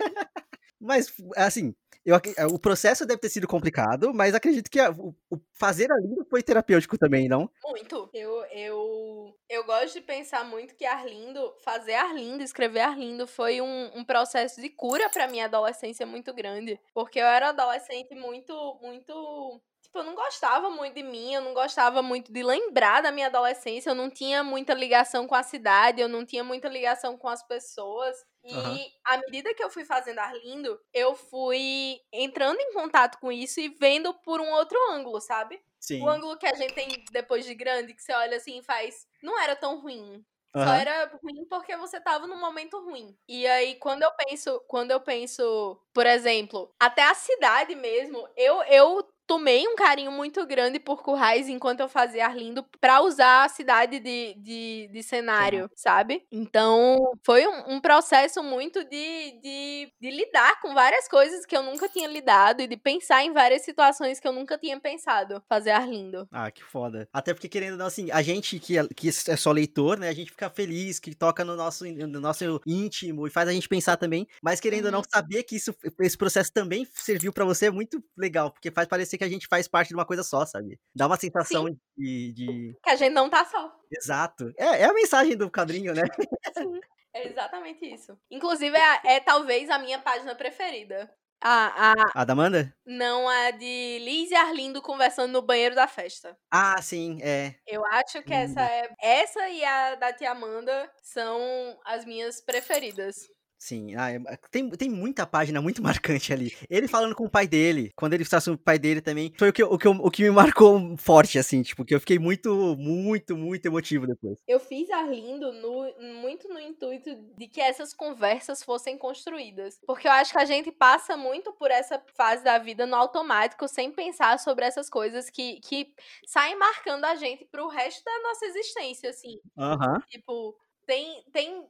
Mas, assim, Eu, o processo deve ter sido complicado, mas acredito que a, o, o, fazer Arlindo foi terapêutico também, não? Muito. Eu, eu, eu gosto de pensar muito que Arlindo, fazer Arlindo, escrever Arlindo foi um, um processo de cura pra minha adolescência muito grande. Porque eu era adolescente muito, muito tipo, eu não gostava muito de mim, eu não gostava muito de lembrar da minha adolescência, eu não tinha muita ligação com a cidade, eu não tinha muita ligação com as pessoas. E uhum. à medida que eu fui fazendo Arlindo, eu fui entrando em contato com isso e vendo por um outro ângulo, sabe? Sim. O ângulo que a gente tem depois de grande, que você olha assim e faz. Não era tão ruim. Uhum. Só era ruim porque você tava num momento ruim. E aí, quando eu penso, quando eu penso, por exemplo, até a cidade mesmo, eu, eu tomei um carinho muito grande por Currais enquanto eu fazia Arlindo para usar a cidade de, de, de cenário, Sim. sabe? Então, foi um, um processo muito de, de, de, lidar com várias coisas que eu nunca tinha lidado e de pensar em várias situações que eu nunca tinha pensado fazer Arlindo. Ah, que foda. Até porque, querendo ou não, assim, a gente que é, que é só leitor, né, a gente fica feliz, que toca no nosso, no nosso íntimo e faz a gente pensar também, mas querendo ou não, uhum. saber que isso, esse processo também serviu para você é muito legal, porque faz parecer parecer que a gente faz parte de uma coisa só, sabe? Dá uma sensação de, de, Que a gente não tá só. Exato. É, é a mensagem do quadrinho, né? Sim, é exatamente isso. Inclusive, é, é talvez a minha página preferida. A, a, a da Amanda? Não, a de Liz e Arlindo conversando no banheiro da festa. Ah, sim, é. Eu acho que essa é. Essa e a da tia Amanda são as minhas preferidas. Sim, ah, é, tem, tem muita página muito marcante ali. Ele falando com o pai dele, quando ele está com o pai dele também, foi o que, o, que, o que me marcou forte, assim, tipo, que eu fiquei muito, muito, muito emotivo depois. Eu fiz Arlindo no, muito no intuito de que essas conversas fossem construídas. Porque eu acho que a gente passa muito por essa fase da vida no automático, sem pensar sobre essas coisas que, que saem marcando a gente pro resto da nossa existência, assim. Uhum. Tipo, tem, tem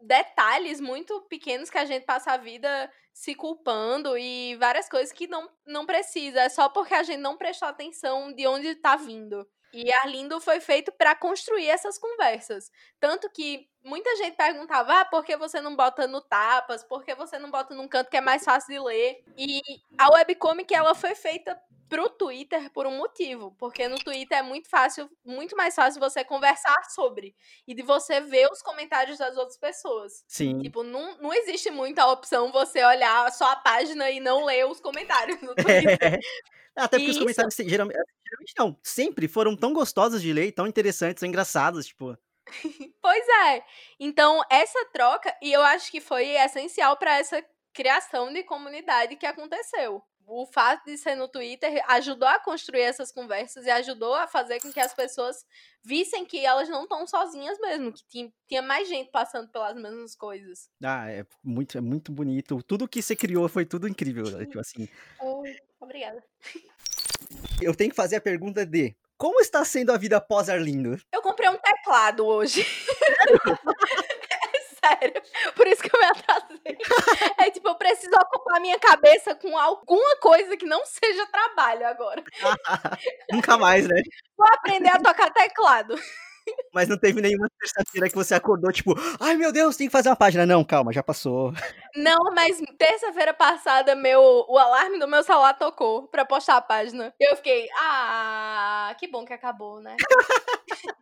detalhes muito pequenos que a gente passa a vida se culpando e várias coisas que não, não precisa. É só porque a gente não prestou atenção de onde tá vindo. E Arlindo foi feito para construir essas conversas. Tanto que muita gente perguntava: ah, por que você não bota no tapas? Por que você não bota num canto que é mais fácil de ler? E a webcomic ela foi feita pro Twitter por um motivo, porque no Twitter é muito fácil, muito mais fácil você conversar sobre e de você ver os comentários das outras pessoas. Sim. Tipo, não, não existe muita opção você olhar só a página e não ler os comentários no Twitter. Até porque Isso. os comentários geralmente, geralmente não, sempre foram tão gostosos de ler, tão interessantes, tão engraçados, tipo. pois é. Então, essa troca, e eu acho que foi essencial para essa criação de comunidade que aconteceu o fato de ser no Twitter ajudou a construir essas conversas e ajudou a fazer com que as pessoas vissem que elas não estão sozinhas mesmo, que tinha, tinha, mais gente passando pelas mesmas coisas. Ah, é muito, é muito bonito. Tudo que você criou foi tudo incrível, né? tipo assim. Oh, obrigada. Eu tenho que fazer a pergunta de como está sendo a vida pós Arlindo? Eu comprei um teclado hoje. sério. Por isso que eu me atrasei. É tipo, eu preciso ocupar minha cabeça com alguma coisa que não seja trabalho agora. Nunca mais, né? Vou aprender a tocar teclado. Mas não teve nenhuma terça-feira que você acordou, tipo, ai meu Deus, tem que fazer uma página. Não, calma, já passou. Não, mas terça-feira passada, meu, o alarme do meu celular tocou pra postar a página. Eu fiquei, ah, que bom que acabou, né?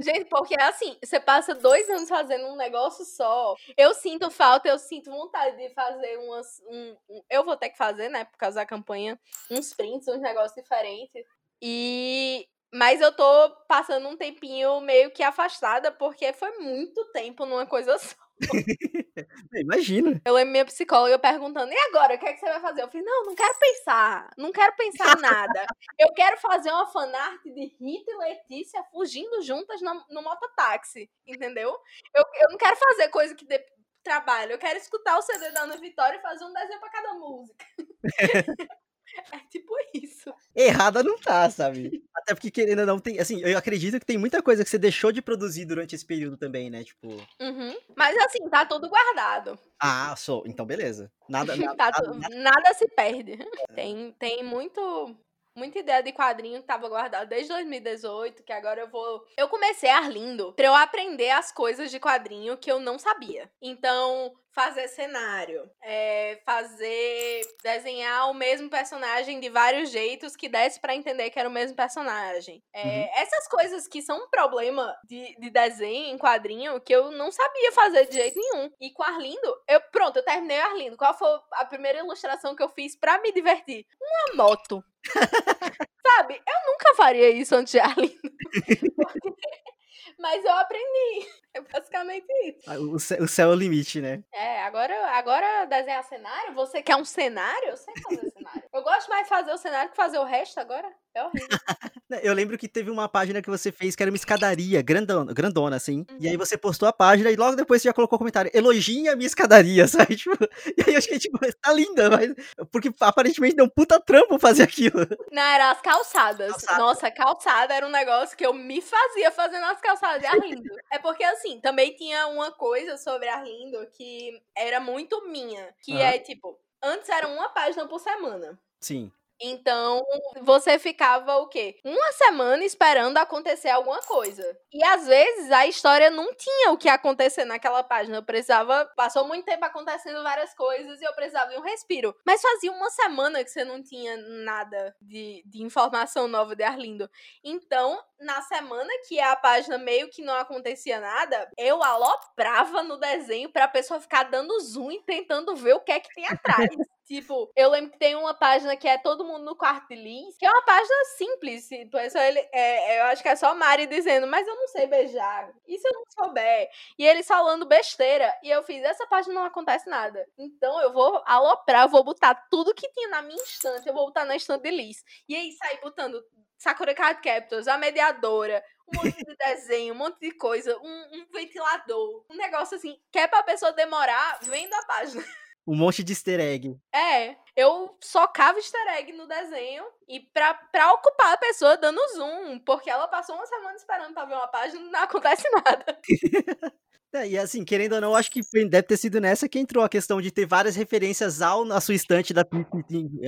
Gente, porque é assim, você passa dois anos fazendo um negócio só. Eu sinto falta, eu sinto vontade de fazer umas. Um, um, eu vou ter que fazer, né, por causa da campanha, uns prints, uns negócios diferentes. E. Mas eu tô passando um tempinho meio que afastada, porque foi muito tempo numa coisa só. Imagina. Eu lembro minha psicóloga perguntando: e agora? O que, é que você vai fazer? Eu falei: não, não quero pensar. Não quero pensar nada. Eu quero fazer uma fanart de Rita e Letícia fugindo juntas no, no mototáxi. Entendeu? Eu, eu não quero fazer coisa que dê trabalho. Eu quero escutar o CD da Ana Vitória e fazer um desenho pra cada música. É tipo isso. Errada não tá, sabe? Até porque, querendo ou não, tem. Assim, eu acredito que tem muita coisa que você deixou de produzir durante esse período também, né? Tipo. Uhum. Mas assim, tá tudo guardado. Ah, sou. Então, beleza. Nada. nada, tá nada, nada se perde. É. Tem, tem muito muita ideia de quadrinho que tava guardado desde 2018, que agora eu vou. Eu comecei a Arlindo pra eu aprender as coisas de quadrinho que eu não sabia. Então, fazer cenário, é, fazer desenhar o mesmo personagem de vários jeitos que desse para entender que era o mesmo personagem. É, uhum. Essas coisas que são um problema de, de desenho em quadrinho que eu não sabia fazer de jeito nenhum. E com Arlindo, eu pronto, eu terminei Arlindo. Qual foi a primeira ilustração que eu fiz para me divertir? Uma moto. Sabe? Eu nunca faria isso antes de Arlindo. Mas eu aprendi. É basicamente isso. Ah, o céu, o céu é o limite, né? É, agora, agora desenhar cenário, você quer um cenário? Eu sei fazer cenário. Eu gosto mais de fazer o cenário que fazer o resto agora. É horrível. Eu lembro que teve uma página que você fez que era uma escadaria grandona, grandona assim. Uhum. E aí uhum. você postou a página e logo depois você já colocou o comentário: elogia a minha escadaria, sabe? Tipo, e aí eu achei, tipo, tá linda, mas. Porque aparentemente deu um puta trampo fazer aquilo. Não, era as calçadas. Calçada. Nossa, calçada era um negócio que eu me fazia fazendo as calçadas de Arlindo. é porque, assim, também tinha uma coisa sobre Arlindo que era muito minha. Que uhum. é, tipo, antes era uma página por semana. Sim. Então, você ficava o quê? Uma semana esperando acontecer alguma coisa. E às vezes a história não tinha o que acontecer naquela página. Eu precisava. Passou muito tempo acontecendo várias coisas e eu precisava de um respiro. Mas fazia uma semana que você não tinha nada de, de informação nova de Arlindo. Então, na semana que a página meio que não acontecia nada, eu aloprava no desenho pra pessoa ficar dando zoom e tentando ver o que é que tem atrás. Tipo, eu lembro que tem uma página que é Todo Mundo no Quarto de Liz, que é uma página simples. Tipo, é só ele, é, eu acho que é só Mari dizendo, mas eu não sei beijar. E se eu não souber? E eles falando besteira. E eu fiz, essa página não acontece nada. Então eu vou aloprar, eu vou botar tudo que tinha na minha estante, eu vou botar na estante de Liz. E aí sair botando Sakura Card Captors, a mediadora, um monte de desenho, um monte de coisa, um, um ventilador, um negócio assim, que é pra pessoa demorar vendo a página. Um monte de easter egg. É, eu socava easter egg no desenho e pra, pra ocupar a pessoa dando zoom, porque ela passou uma semana esperando pra ver uma página e não acontece nada. É, e assim, querendo ou não, acho que deve ter sido nessa que entrou a questão de ter várias referências ao, na sua estante da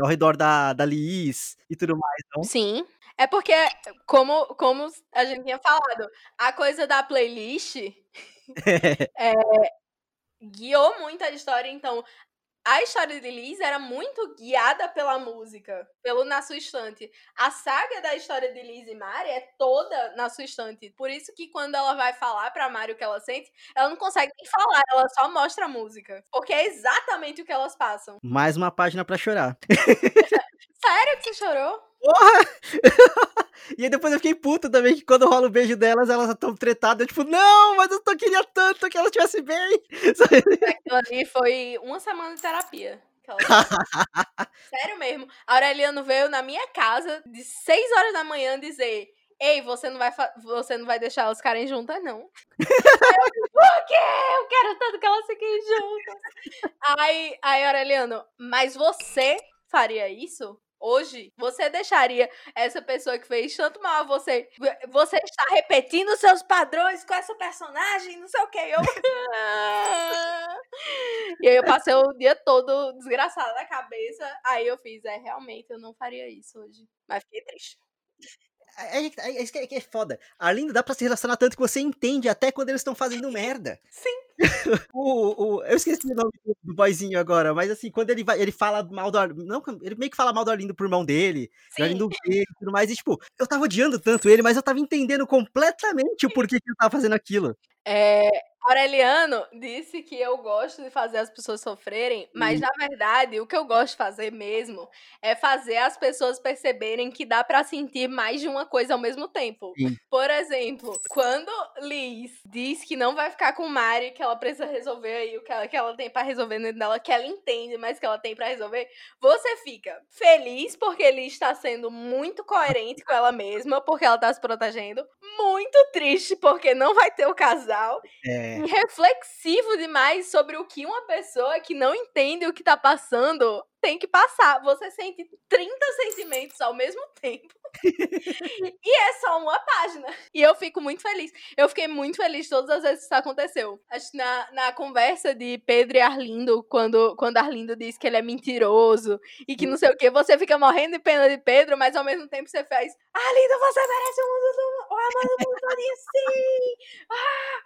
ao redor da, da Liz e tudo mais, não? Sim. É porque, como, como a gente tinha falado, a coisa da playlist é, guiou muito a história. Então, a história de Liz era muito guiada pela música, pelo Na Sua Estante. A saga da história de Liz e Mari é toda na sua estante. Por isso que quando ela vai falar pra Mari o que ela sente, ela não consegue nem falar, ela só mostra a música. Porque é exatamente o que elas passam. Mais uma página para chorar. Sério que você chorou? Porra! e aí depois eu fiquei puto também, que quando rola o beijo delas, elas estão tretadas. Eu, tipo, não, mas eu tô, queria tanto que ela estivesse bem. Aquilo ali foi uma semana de terapia. Sério mesmo. A Aureliano veio na minha casa de 6 horas da manhã dizer: Ei, você não vai, você não vai deixar elas ficarem juntas, não. eu, Por quê? Eu quero tanto que elas fiquem juntas. Aí, aí, Aureliano, mas você faria isso? Hoje, você deixaria essa pessoa que fez tanto mal a você, você está repetindo seus padrões com essa personagem, não sei o que. Eu... e aí eu passei o dia todo desgraçado na cabeça. Aí eu fiz, é, realmente, eu não faria isso hoje. Mas fiquei triste. É, é, é, é, é, é foda. Arlindo dá pra se relacionar tanto que você entende até quando eles estão fazendo merda. Sim. o, o, eu esqueci o nome do boyzinho agora, mas assim, quando ele vai, ele fala mal do Arlindo. Não, ele meio que fala mal do Arlindo pro irmão dele, Sim. do Arlindo e tudo mais. E tipo, eu tava odiando tanto ele, mas eu tava entendendo completamente o porquê que ele tava fazendo aquilo. É, Aureliano disse que eu gosto de fazer as pessoas sofrerem, mas hum. na verdade o que eu gosto de fazer mesmo é fazer as pessoas perceberem que dá para sentir mais de uma coisa ao mesmo tempo. Sim. Por exemplo, quando Liz diz que não vai ficar com Mari, que ela precisa resolver aí o que ela, que ela tem para resolver dentro dela, que ela entende, mas que ela tem para resolver, você fica feliz porque Liz está sendo muito coerente com ela mesma, porque ela tá se protegendo, muito triste porque não vai ter o casal. É é. reflexivo demais sobre o que uma pessoa que não entende o que tá passando tem que passar. Você sente 30 sentimentos ao mesmo tempo. e é só uma página. E eu fico muito feliz. Eu fiquei muito feliz todas as vezes que isso aconteceu. Acho que na, na conversa de Pedro e Arlindo, quando, quando Arlindo diz que ele é mentiroso e que não sei o que, você fica morrendo de pena de Pedro, mas ao mesmo tempo você faz Arlindo, você merece o mundo do... o amor do mundo sim! Ah!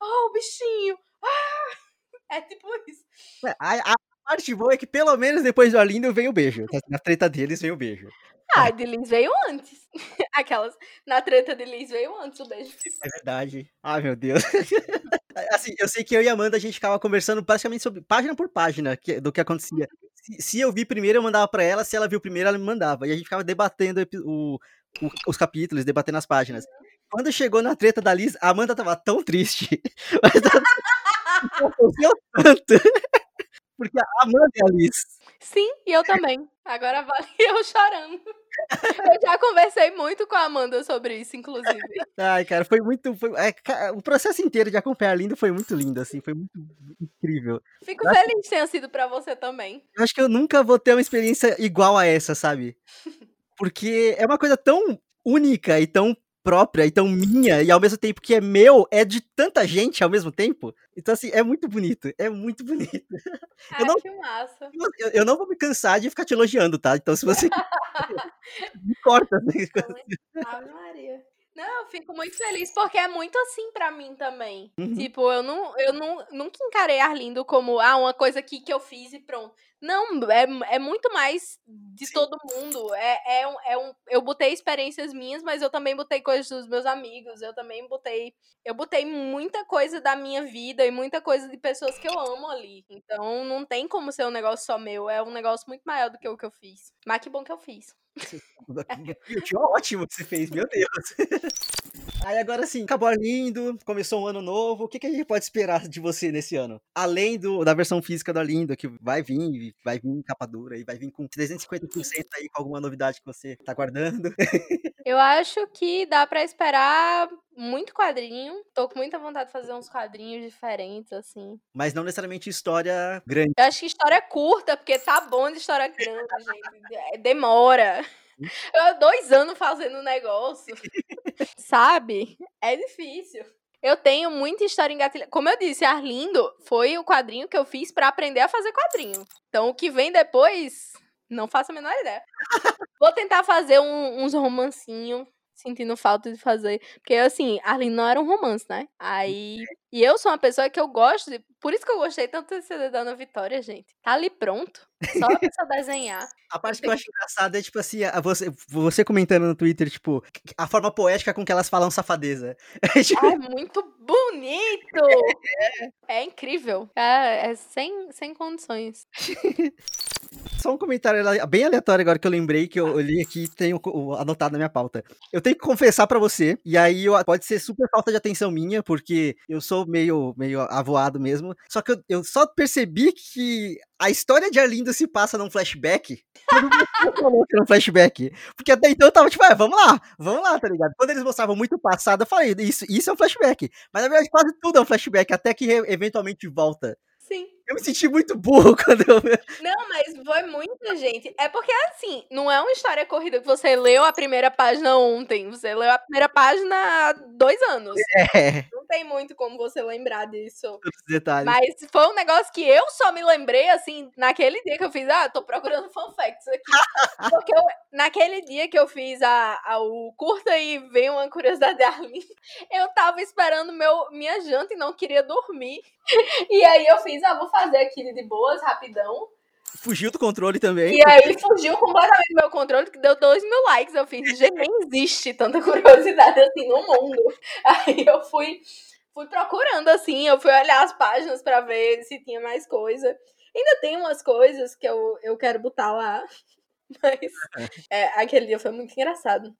Oh, o bichinho! Ah! É tipo isso. É, a, a parte boa é que pelo menos depois do Arlindo vem o beijo. Na treta deles vem o beijo. Ah, de Liz veio antes. Aquelas. Na treta de Liz veio antes o beijo. É verdade. Ai, meu Deus. assim, eu sei que eu e a Amanda a gente ficava conversando praticamente sobre página por página que, do que acontecia. Se, se, eu vi primeiro, eu mandava para ela, se ela viu primeiro, ela me mandava. E a gente ficava debatendo o, o, os capítulos, debatendo as páginas. Quando chegou na treta da Liz, a Amanda tava tão triste. Mas tanto. Porque a Amanda é a Liz. Sim, e eu também. Agora vale eu chorando. Eu já conversei muito com a Amanda sobre isso, inclusive. Ai, cara, foi muito. Foi, é, o processo inteiro de acompanhar a Lindo foi muito lindo, assim, foi muito incrível. Fico eu feliz que tenha sido pra você também. Eu acho que eu nunca vou ter uma experiência igual a essa, sabe? Porque é uma coisa tão única e tão própria e tão minha, e ao mesmo tempo que é meu, é de tanta gente ao mesmo tempo. Então, assim, é muito bonito. É muito bonito. Eu não, que massa. Eu, eu, não vou me cansar de ficar te elogiando, tá? Então, se você. me corta. Ave Maria. Não, eu fico muito feliz porque é muito assim para mim também. Uhum. Tipo, eu não, eu não, nunca encarei Arlindo como ah, uma coisa aqui que eu fiz e pronto. Não, é, é muito mais de Sim. todo mundo. É, é, um, é um, eu botei experiências minhas, mas eu também botei coisas dos meus amigos. Eu também botei. Eu botei muita coisa da minha vida e muita coisa de pessoas que eu amo ali. Então não tem como ser um negócio só meu. É um negócio muito maior do que o que eu fiz. Mas que bom que eu fiz. Que ótimo que você fez, meu Deus. Aí agora sim, acabou lindo, começou um ano novo. O que, que a gente pode esperar de você nesse ano? Além do, da versão física do Arlindo, que vai vir, vai vir em capa dura e vai vir com 350% aí com alguma novidade que você tá guardando. Eu acho que dá para esperar muito quadrinho. Tô com muita vontade de fazer uns quadrinhos diferentes, assim. Mas não necessariamente história grande. Eu acho que história curta, porque tá bom de história grande, gente. É, demora. Eu dois anos fazendo negócio. Sabe? É difícil. Eu tenho muita história engatilhada. Como eu disse, Arlindo foi o quadrinho que eu fiz para aprender a fazer quadrinho. Então, o que vem depois, não faço a menor ideia. Vou tentar fazer um, uns romancinhos sentindo falta de fazer. Porque, assim, Arlindo não era um romance, né? Aí. E eu sou uma pessoa que eu gosto. De... Por isso que eu gostei tanto desse CD da Ana Vitória, gente. Tá ali pronto. Só a pessoa desenhar. A parte que eu acho engraçada é, tipo assim, você, você comentando no Twitter, tipo, a forma poética com que elas falam safadeza. É, tipo... é muito bonito! É, é incrível. É, é sem, sem condições. Só um comentário bem aleatório agora que eu lembrei, que eu li aqui e tenho anotado na minha pauta. Eu tenho que confessar para você, e aí eu, pode ser super falta de atenção minha, porque eu sou meio, meio avoado mesmo. Só que eu, eu só percebi que a história de Arlindo se passa num flashback. falou que era um flashback. Porque até então eu tava tipo, é, vamos lá, vamos lá, tá ligado? Quando eles mostravam muito o passado, eu falei, isso, isso é um flashback. Mas na verdade quase tudo é um flashback, até que eventualmente volta. Sim. Eu me senti muito burro quando eu. Não, mas foi muita gente. É porque, assim, não é uma história corrida que você leu a primeira página ontem. Você leu a primeira página há dois anos. É. Não tem muito como você lembrar disso. Todos detalhes. Mas foi um negócio que eu só me lembrei, assim, naquele dia que eu fiz. Ah, tô procurando fanfacts aqui. porque eu, naquele dia que eu fiz a, a, o curta e veio uma curiosidade ali, eu tava esperando meu, minha janta e não queria dormir. E aí eu fiz, ah, vou fazer aquilo de boas, rapidão. Fugiu do controle também. E aí fugiu completamente do meu controle, que deu 2 mil likes. Eu fiz, gente, nem existe tanta curiosidade assim no mundo. Aí eu fui, fui procurando, assim, eu fui olhar as páginas para ver se tinha mais coisa. Ainda tem umas coisas que eu, eu quero botar lá. Mas é, aquele dia foi muito engraçado.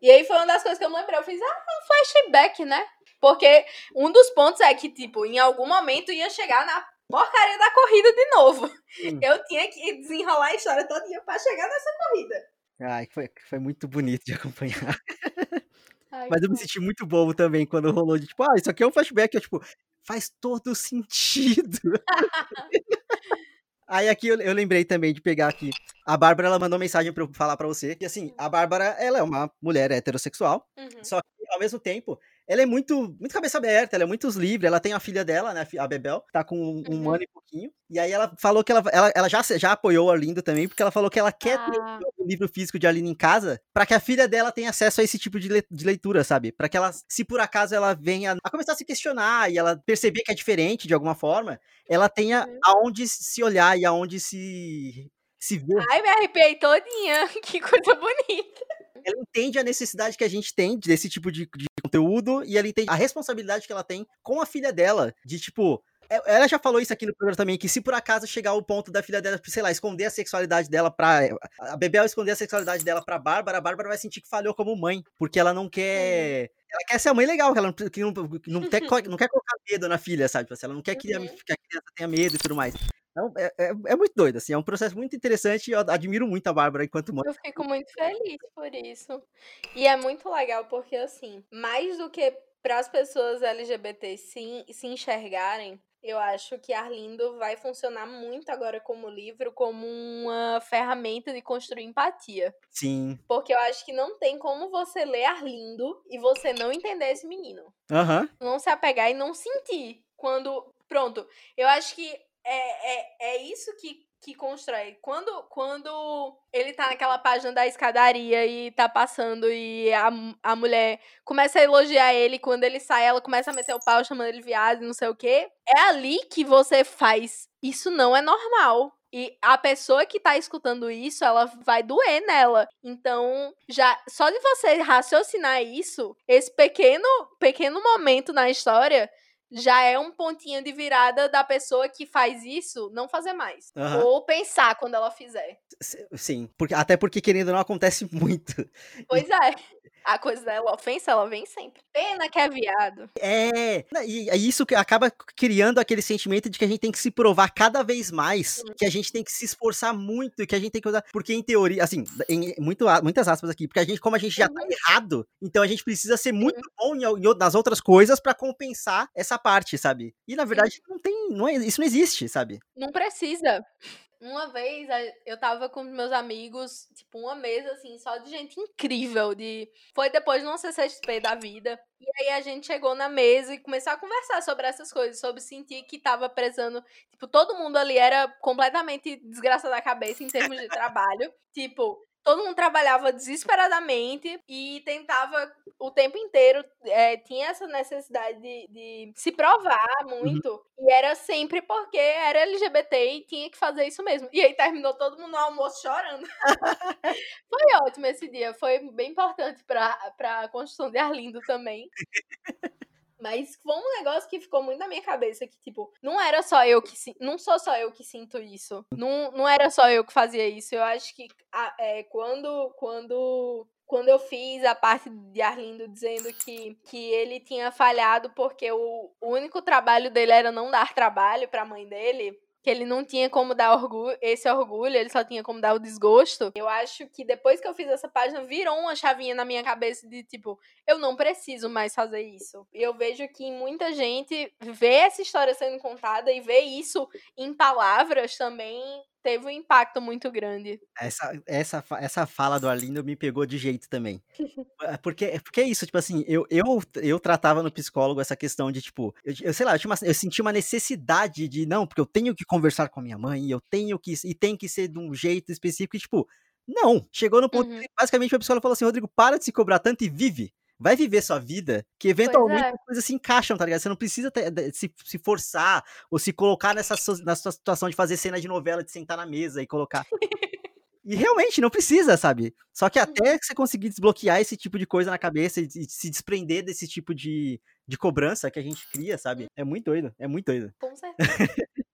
E aí foi uma das coisas que eu me lembrei. Eu fiz, ah, um flashback, né? Porque um dos pontos é que, tipo, em algum momento ia chegar na porcaria da corrida de novo. Hum. Eu tinha que desenrolar a história todinha pra chegar nessa corrida. Ai, foi, foi muito bonito de acompanhar. Ai, Mas eu me senti muito bobo também quando rolou de tipo, ah, isso aqui é um flashback. Eu, tipo, faz todo sentido. Aí aqui eu, eu, lembrei também de pegar aqui. A Bárbara, ela mandou mensagem pra eu falar pra você. Que assim, a Bárbara, ela é uma mulher heterossexual. Uhum. Só que, ao mesmo tempo, ela é muito, muito cabeça aberta, ela é muito livre, ela tem a filha dela, né, a Bebel, tá com um, um Uhum. ano e pouquinho, e aí ela falou que ela, ela, ela já, já apoiou o Arlindo também, porque ela falou que ela quer ter Ah. o livro físico de Arlindo em casa, pra que a filha dela tenha acesso a esse tipo de, le- de leitura, sabe? Pra que ela, se por acaso ela venha a começar a se questionar e ela perceber que é diferente de alguma forma, ela tenha Uhum. aonde se olhar e aonde se, se ver Ai, me arrepiei todinha. Que coisa bonita. Ela entende a necessidade que a gente tem desse tipo de, de conteúdo e ela entende a responsabilidade que ela tem com a filha dela. De tipo. é- Ela já falou isso aqui no programa também, que se por acaso chegar ao ponto da filha dela, sei lá, esconder a sexualidade dela pra. A Bebel esconder a sexualidade dela pra Bárbara, a Bárbara vai sentir que falhou como mãe. Porque ela não quer. Ela quer ser a mãe legal, que ela não, que não, não, quer, não quer colocar medo na filha, sabe? Tipo assim, Ela não quer que a, Uhum. que a criança tenha medo e tudo mais. Então, é, é, é muito doido, assim, é um processo muito interessante e eu admiro muito a Bárbara enquanto mãe. Eu fico muito feliz por isso. E é muito legal porque, assim, mais do que para as pessoas LGBT se, se enxergarem, eu acho que Arlindo vai funcionar muito agora como livro, como uma ferramenta de construir empatia. Sim. Porque eu acho que não tem como você ler Arlindo e você não entender esse menino. Aham. Não se apegar e não sentir. Quando. Pronto. Eu acho que é, é, é isso que, que constrói. Quando, quando ele tá naquela página da escadaria e tá passando e a, a mulher começa a elogiar ele, quando ele sai, ela começa a meter o pau chamando ele viado e não sei o quê. É ali que você faz. Isso não é normal. E a pessoa que tá escutando isso, ela vai doer nela. Então, já só de você raciocinar isso, esse pequeno pequeno momento na história já é um pontinho de virada da pessoa que faz isso não fazer mais. Aham. Ou pensar quando ela fizer. Sim, porque, até porque, querendo ou não, acontece muito. Pois é. A coisa dela, a ofensa, ela vem sempre. Pena que é viado. É, não, e é isso que acaba criando aquele sentimento de que a gente tem que se provar cada vez mais, que a gente tem que se esforçar muito, que a gente tem que usar, porque em teoria, assim, em muito, muitas aspas aqui, porque a gente, como a gente já tá errado, então a gente precisa ser muito bom em, em nas outras coisas pra compensar essa parte, sabe? E na verdade não tem, não é, isso não existe, sabe? Não precisa. Uma vez eu tava com meus amigos, tipo, uma mesa assim, só de gente incrível. de Foi depois de uma CCXP da vida. E aí a gente chegou na mesa e começou a conversar sobre essas coisas, sobre sentir que tava prezando. Tipo, todo mundo ali era completamente desgraça da cabeça em termos de trabalho. Tipo, todo mundo trabalhava desesperadamente e tentava o tempo inteiro, é, tinha essa necessidade de, de se provar muito. E era sempre porque era LGBT e tinha que fazer isso mesmo. E aí terminou todo mundo no almoço chorando. foi ótimo esse dia. Foi bem importante pra, pra construção de Arlindo também. Mas foi um negócio que ficou muito na minha cabeça, que, tipo, não era só eu que não sou só eu que sinto isso. Não, não era só eu que fazia isso. Eu acho que a- é, quando, quando, quando eu fiz a parte de Arlindo dizendo que, que ele tinha falhado porque o, o único trabalho dele era não dar trabalho pra mãe dele. Que ele não tinha como dar orgulho, esse orgulho, ele só tinha como dar o desgosto. Eu acho que depois que eu fiz essa página, virou uma chavinha na minha cabeça de tipo, eu não preciso mais fazer isso. E eu vejo que muita gente vê essa história sendo contada e vê isso em palavras também teve um impacto muito grande. Essa, essa, essa fala do Arlindo me pegou de jeito também. É Porque, porque é isso, tipo assim, eu, eu, eu tratava no psicólogo essa questão de, tipo, eu, eu sei lá, eu, tinha uma- eu senti uma necessidade de, não, porque eu tenho que conversar com a minha mãe, eu tenho que, e tem que ser de um jeito específico, e tipo, não, chegou no ponto Uhum. que basicamente o psicólogo falou assim, Rodrigo, para de se cobrar tanto e vive. Vai viver sua vida, que eventualmente é. as coisas se encaixam, tá ligado? Você não precisa ter- se, se forçar ou se colocar nessa, nessa situação de fazer cena de novela, de sentar na mesa e colocar. E realmente, não precisa, sabe? Só que até que você conseguir desbloquear esse tipo de coisa na cabeça e, e se desprender desse tipo de, de cobrança que a gente cria, sabe? É muito doido, é muito doido. Com certeza.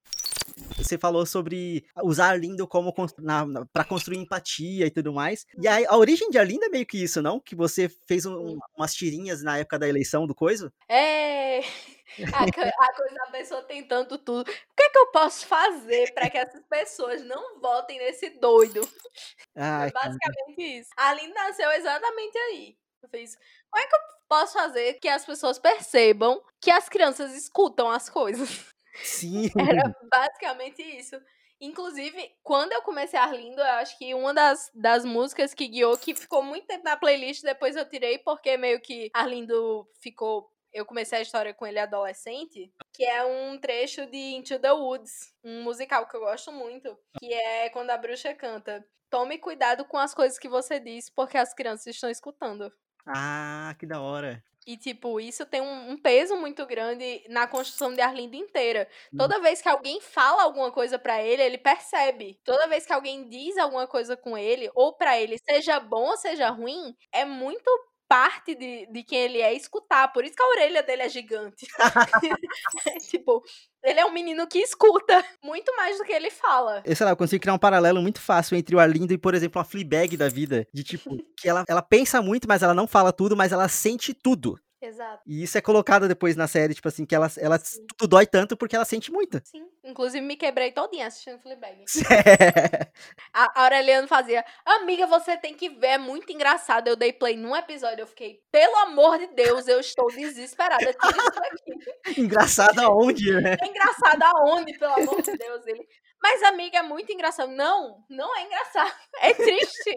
Você falou sobre usar Arlindo como na, na, para construir empatia e tudo mais. E a, a origem de Arlindo é meio que isso, não? Que você fez um- umas tirinhas na época da eleição do coisa? É. A, a coisa da pessoa tentando tudo. O que é que eu posso fazer pra que essas pessoas não votem nesse doido? Ai, É basicamente isso. A Aline nasceu exatamente aí. Eu fiz, como é que eu posso fazer que as pessoas percebam que as crianças escutam as coisas? Sim. Era basicamente isso. Inclusive, quando eu comecei Arlindo, eu acho que uma das, das músicas que guiou, que ficou muito tempo na playlist, depois eu tirei, porque meio que Arlindo ficou. Eu comecei a história com ele adolescente, que é um trecho de Into the Woods, um musical que eu gosto muito, que é quando a bruxa canta. Tome cuidado com as coisas que você diz, porque as crianças estão escutando. Ah, que da hora. E, tipo, isso tem um, um peso muito grande na construção de Arlindo inteira. Hum. Toda vez que alguém fala alguma coisa pra ele, ele percebe. Toda vez que alguém diz alguma coisa com ele, ou pra ele, seja bom ou seja ruim, é muito parte de, de quem ele é escutar. Por isso que a orelha dele é gigante. tipo, ele é um menino que escuta muito mais do que ele fala. Eu sei lá, eu consigo criar um paralelo muito fácil entre o Arlindo e, por exemplo, a Fleabag da vida. De tipo, que ela, ela pensa muito, mas ela não fala tudo, mas ela sente tudo. Exato. E isso é colocado depois na série, tipo assim, que ela, ela tudo dói tanto porque ela sente muito. Sim. Inclusive, me quebrei todinha assistindo Fleabag. A a Aureliano fazia, amiga, você tem que ver, é muito engraçado. Eu dei play num episódio, eu fiquei, pelo amor de Deus, eu estou desesperada. Tira isso daqui. Engraçado aonde, né? É engraçado aonde, pelo amor de Deus? Ele. Mas, amiga, é muito engraçado. Não, não é engraçado. É triste.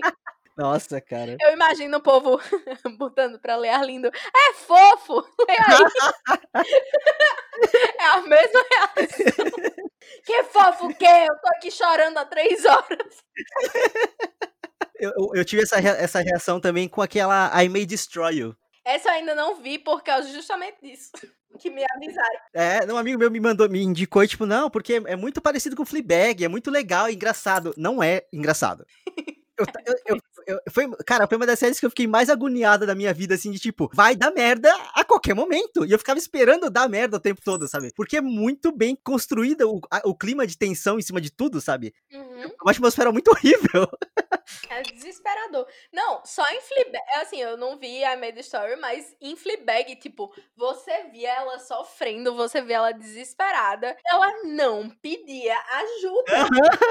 Nossa, cara. Eu imagino o povo botando pra ler Arlindo. É fofo! Aí. é a mesma reação. Que fofo que? Eu tô aqui chorando há três horas. Eu, eu- eu tive essa, essa reação também com aquela I May Destroy You. Essa eu ainda não vi por causa justamente disso. Que me avisaram. É, um amigo meu me mandou, me indicou, e, tipo, não, porque é muito parecido com Fleabag, é muito legal, e engraçado. Não é engraçado. Eu, eu, eu- eu- foi, cara, foi uma das séries que eu fiquei mais agoniada da minha vida, assim, de tipo, vai dar merda a qualquer momento. E eu ficava esperando dar merda o tempo todo, sabe? Porque é muito bem construída o, o clima de tensão em cima de tudo, sabe? Uhum. Uma atmosfera muito horrível. É desesperador. Não, só em Fleabag. é Assim, eu não vi a Made Story, mas em Fleabag, tipo, você via ela sofrendo, você via ela desesperada. Ela não pedia ajuda.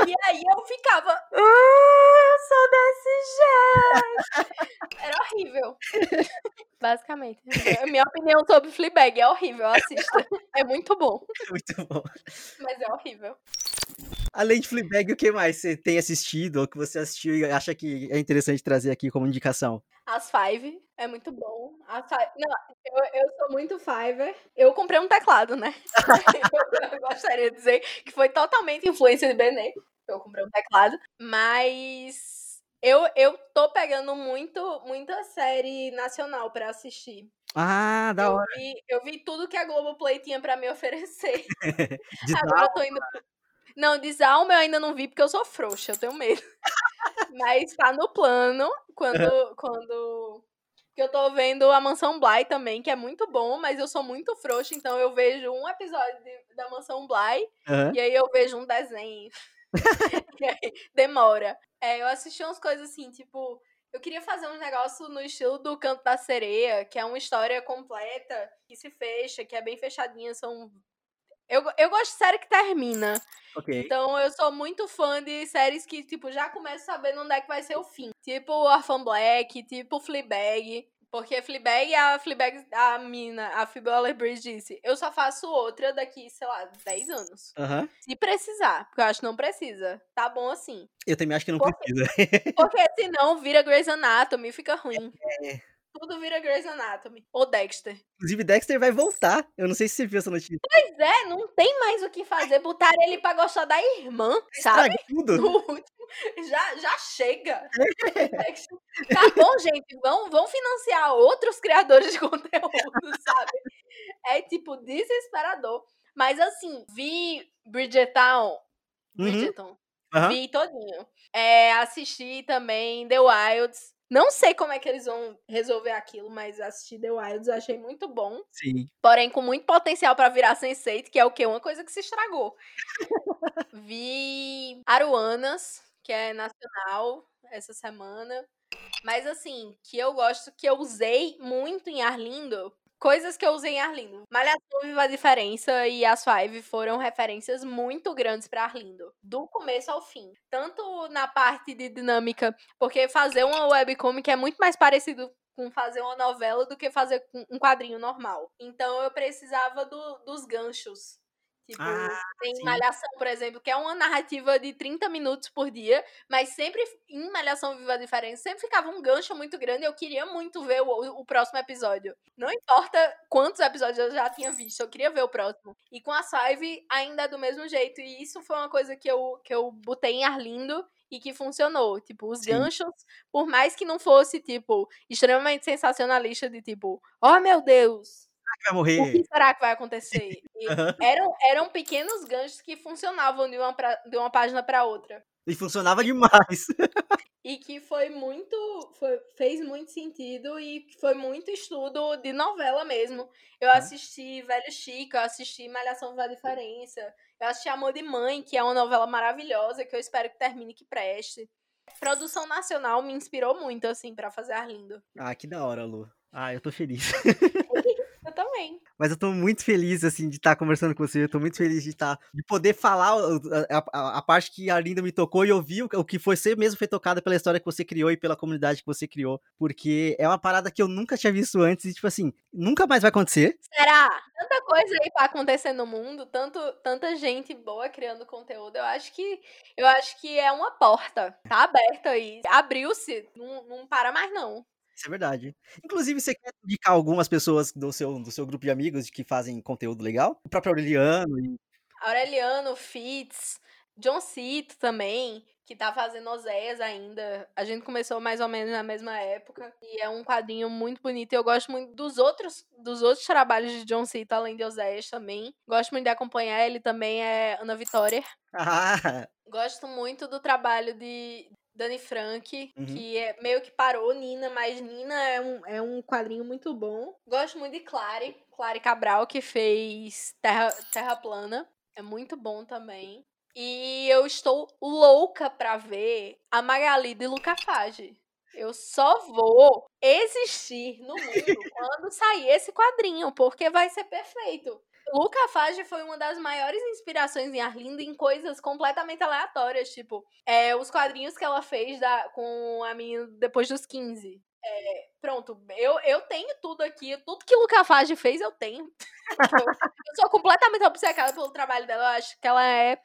E aí eu ficava. "Ah, eu sou desse jeito. Era horrível. Basicamente. A minha opinião sobre Fleabag é horrível. Assista. É muito bom, muito bom. mas é horrível. Além de Fleabag, o que mais você tem assistido, ou que você assistiu e acha que é interessante trazer aqui como indicação? As Five é muito bom. As Five... Não, eu, eu sou muito Fiverr. Eu comprei um teclado, né? eu, gostaria de dizer que foi totalmente influência de Benê. Eu comprei um teclado. Mas eu, eu tô pegando muito, muita série nacional pra assistir. Ah, da Eu hora. vi, eu vi tudo que a Globoplay tinha pra me oferecer. Agora eu tô indo. pro- Não, Desalma eu ainda não vi porque eu sou frouxa, eu tenho medo. Mas tá no plano quando. quando... Que eu tô vendo a Mansão Bly também, que é muito bom, mas eu sou muito frouxa, então eu vejo um episódio de- da Mansão Bly Aham. e aí eu vejo um desenho. e aí demora. É, eu assisti umas coisas assim, tipo, eu queria fazer um negócio no estilo do Canto da Sereia, que é uma história completa, que se fecha, que é bem fechadinha, são. Eu, eu gosto de série que termina. Ok. Então eu sou muito fã de séries que, tipo, já começo sabendo onde é que vai ser o fim. Tipo Orphan Black, tipo Fleabag. Porque Fleabag, a Fleabag, a mina, a Phoebe Waller-Bridge disse, eu só faço outra daqui, sei lá, 10 anos. Aham. Se precisar, porque eu acho que não precisa. Tá bom assim. Eu também acho que não Por precisa. Porque senão vira Grey's Anatomy, fica ruim. É. Tudo vira Grey's Anatomy. Ou Dexter. Inclusive, Dexter vai voltar. Eu não sei se você viu essa notícia. Pois é, não tem mais o que fazer. Botaram ele pra gostar da irmã, sabe? Estraga tudo. Já, já chega. tá bom, gente. Vão, vão financiar outros criadores de conteúdo, sabe? É tipo desesperador. Mas assim, vi Bridgetown. Uhum. Bridgerton. Aham. Vi todinho. É, assisti também The Wilds. Não sei como é que eles vão resolver aquilo, mas assisti The Wilds, eu achei muito bom. Sim. Porém, com muito potencial pra virar Sense8, que é o quê? Uma coisa que se estragou. Vi Aruanas, que é nacional, essa semana. Mas assim, que eu gosto, que eu usei muito em Arlindo. Coisas que eu usei em Arlindo. Malhação Viva a Diferença e as Five foram referências muito grandes pra Arlindo. Do começo ao fim. Tanto na parte de dinâmica, porque fazer uma webcomic é muito mais parecido com fazer uma novela do que fazer um quadrinho normal. Então eu precisava do- dos ganchos. Tipo, Ah, tem sim. Malhação, por exemplo, que é uma narrativa de 30 minutos por dia, mas sempre em Malhação Viva a Diferença, sempre ficava um gancho muito grande. Eu queria muito ver o, o próximo episódio. Não importa quantos episódios eu já tinha visto, eu queria ver o próximo. E com a Saive ainda é do mesmo jeito. E isso foi uma coisa que eu, que eu botei em Arlindo e que funcionou. Tipo, os Sim. ganchos, por mais que não fosse, tipo, extremamente sensacionalista de tipo, oh meu Deus, vai o morrer. que será que vai acontecer? Eram, eram pequenos ganchos que funcionavam de uma, pra- de uma página para outra. E funcionava demais. E que foi muito. foi- fez muito sentido e que foi muito estudo de novela mesmo. Eu assisti Velho Chico, eu assisti Malhação Viva a Diferença, eu assisti Amor de Mãe, que é uma novela maravilhosa que eu espero que termine que preste. Produção nacional me inspirou muito, assim, para fazer Arlindo. Ah, que da hora, Lu. Ah, eu tô feliz. Eu também. Mas eu tô muito feliz, assim, de estar conversando com você. Eu tô muito feliz de estar, de poder falar a, a- a parte que a Linda me tocou e ouvir o, o que foi ser mesmo foi tocada pela história que você criou e pela comunidade que você criou. Porque é uma parada que eu nunca tinha visto antes e, tipo assim, nunca mais vai acontecer. Será? Tanta coisa aí pra acontecer no mundo, tanto, tanta gente boa criando conteúdo. Eu acho que eu acho que é uma porta. Tá aberta aí. Abriu-se. Não, não para mais, não. Isso é verdade. Inclusive, você quer indicar algumas pessoas do seu, do seu grupo de amigos que fazem conteúdo legal? O próprio Aureliano. E... Aureliano, Fitz, John Cito também, que tá fazendo Oséias ainda. A gente começou mais ou menos na mesma época. E é um quadrinho muito bonito. Eu gosto muito dos outros, dos outros trabalhos de John Cito, além de Oséias também. Gosto muito de acompanhar. Ele também é Ana Vitória. Ah, Gosto muito do trabalho de Dani Frank, Uhum. que é meio que parou Nina, mas Nina é um, é um quadrinho muito bom. Gosto muito de Clary, Clary Cabral, que fez Terra, Terra Plana. É muito bom também. E eu estou louca pra ver a Magali de Luca Fage. Eu só vou existir no mundo quando sair esse quadrinho, porque vai ser perfeito. Luca Fage foi uma das maiores inspirações em Arlindo em coisas completamente aleatórias, tipo, é, os quadrinhos que ela fez da, com a menina depois dos 15. É, pronto, eu, eu tenho tudo aqui, tudo que Luca Fage fez eu tenho. eu, eu sou completamente obcecada pelo trabalho dela, eu acho que ela é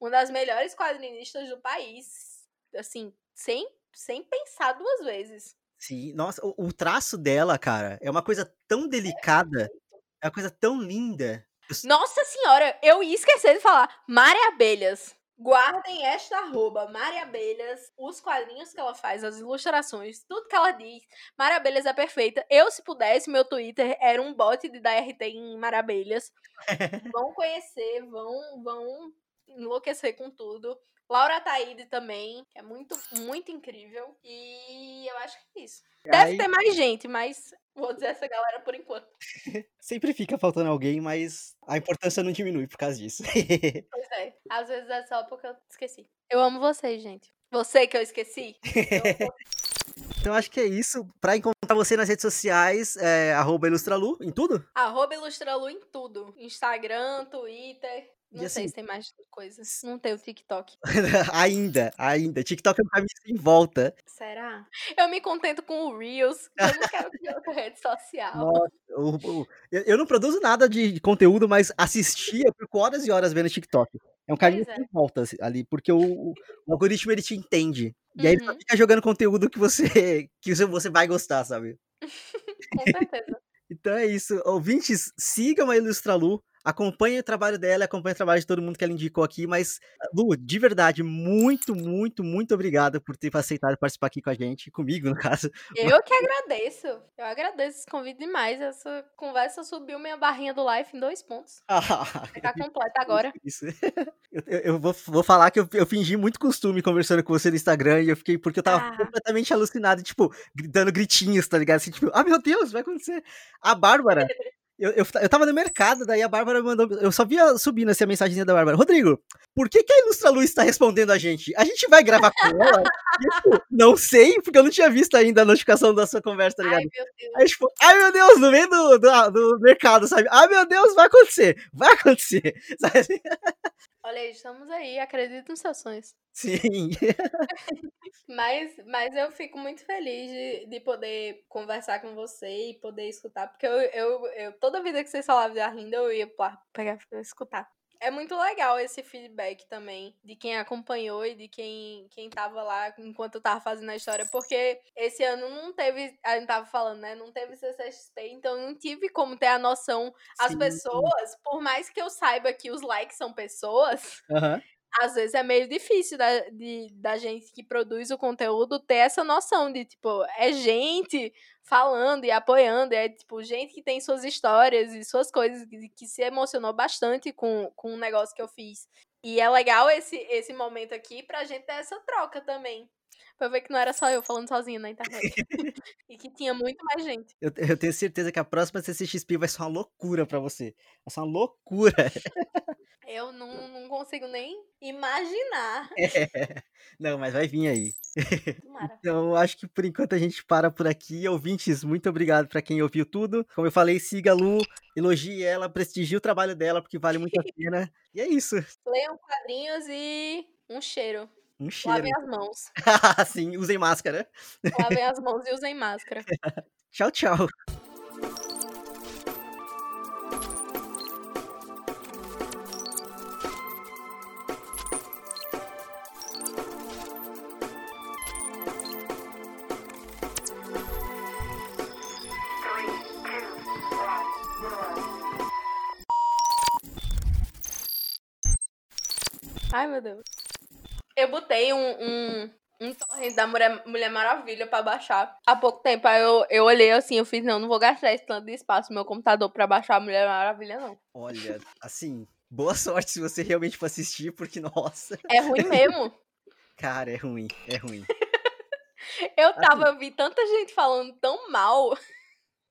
uma das melhores quadrinistas do país, assim, sem, sem pensar duas vezes. sim. Nossa, o, o traço dela, cara, é uma coisa tão delicada. É uma coisa tão linda. Nossa senhora, eu ia esquecer de falar. Mari Abelhas. Guardem esta arroba, Mari Abelhas, os quadrinhos que ela faz, as ilustrações, tudo que ela diz. Mari Abelhas é perfeita. Eu, se pudesse, meu Twitter era um bot de dar RT em Mari Abelhas. vão conhecer, vão, vão enlouquecer com tudo. Laura Taide também, que é muito, muito incrível. E eu acho que é isso. Deve Aí- ter mais gente, mas vou dizer essa galera por enquanto. Sempre fica faltando alguém, mas a importância não diminui por causa disso. Pois é. Às vezes é só porque eu esqueci. Eu amo vocês, gente. Você que eu esqueci. Eu amo então acho que é isso. Pra encontrar você nas redes sociais, é arroba ilustralu, em tudo? Arroba Ilustralu em tudo. Instagram, Twitter. Não E sei assim- se tem mais coisas. Não tem o TikTok. ainda, ainda. TikTok é um caminho sem volta. Será? Eu me contento com o Reels. Eu não quero criar outra rede social. Nossa, o- eu, eu não produzo nada de conteúdo, mas assistir, eu fico horas e horas vendo TikTok. É um caminho Pois é. sem volta assim, ali, porque o, o- algoritmo ele te entende. E aí ele só Uhum. fica jogando conteúdo que você, que você- você vai gostar, sabe? Com certeza. Então é isso. Ouvintes, sigam a Ilustralu. Acompanhem o trabalho dela, acompanhem o trabalho de todo mundo que ela indicou aqui. Mas, Lu, de verdade, muito, muito, muito obrigado por ter aceitado participar aqui com a gente, comigo, no caso. Eu que agradeço. Eu agradeço esse convite demais. Essa conversa subiu minha barrinha do life em dois pontos. Ah, Tá completa agora. Isso. Eu, eu- vou, vou falar que eu, eu fingi muito costume conversando com você no Instagram e eu fiquei, porque eu tava Ah. completamente alucinado, tipo, dando gritinhos, tá ligado? Assim, tipo, ah, meu Deus, vai acontecer. A Bárbara, eu, eu, eu tava no mercado, daí a Bárbara mandou, eu só via subindo assim a mensagenzinha da Bárbara. Rodrigo, por que que a Ilustra Luz tá respondendo a gente? A gente vai gravar com ela? Eu, tipo, não sei, porque eu não tinha visto ainda a notificação da sua conversa, tá ligado? Ai, meu Deus. Aí, tipo, ai meu Deus, no meio do, do, do mercado, sabe? Ai meu Deus, vai acontecer, vai acontecer, sabe? Olha aí, estamos aí. Acredito nos seus sonhos. Sim. Mas, mas eu fico muito feliz de, de poder conversar com você e poder escutar, porque eu, eu, eu toda vida que vocês falavam de Arlinda, eu ia pegar pra escutar. é muito legal esse feedback também de quem acompanhou e de quem, quem tava lá enquanto eu tava fazendo a história, porque esse ano não teve, a gente tava falando, né? Não teve CCXP, então não tive como ter a noção. As Sim. pessoas, por mais que eu saiba que os likes são pessoas, Aham. Às vezes é meio difícil da, de, da gente que produz o conteúdo ter essa noção de, tipo, é gente falando e apoiando, é, tipo, gente que tem suas histórias e suas coisas, que, que se emocionou bastante com, com o negócio que eu fiz. E é legal esse, esse momento aqui pra gente ter essa troca também. Pra ver que não era só eu falando sozinha na internet. e que tinha muito mais gente. Eu, eu tenho certeza que a próxima CCXP vai ser uma loucura pra você. Vai ser uma loucura. Eu não, não consigo nem imaginar. É. Não, mas vai vir aí. Tomara. Então, acho que por enquanto a gente para por aqui. Ouvintes, muito obrigado pra quem ouviu tudo. Como eu falei, siga a Lu, elogie ela, prestigie o trabalho dela, porque vale muito a pena. E é isso. Leiam quadrinhos e um cheiro. Um cheiro. Lavem as mãos. Sim, usem máscara. Lavem as mãos e usem máscara. Tchau, tchau. Meu Deus. Eu botei um, um, um torrent da Mulher, Mulher Maravilha pra baixar há pouco tempo. Aí eu, eu olhei assim, eu fiz, não, não vou gastar esse tanto de espaço no meu computador pra baixar a Mulher Maravilha, não. Olha, assim, boa sorte se você realmente for assistir, porque, nossa, É ruim mesmo. cara, é ruim, é ruim. Eu tava, eu vi tanta gente falando tão mal.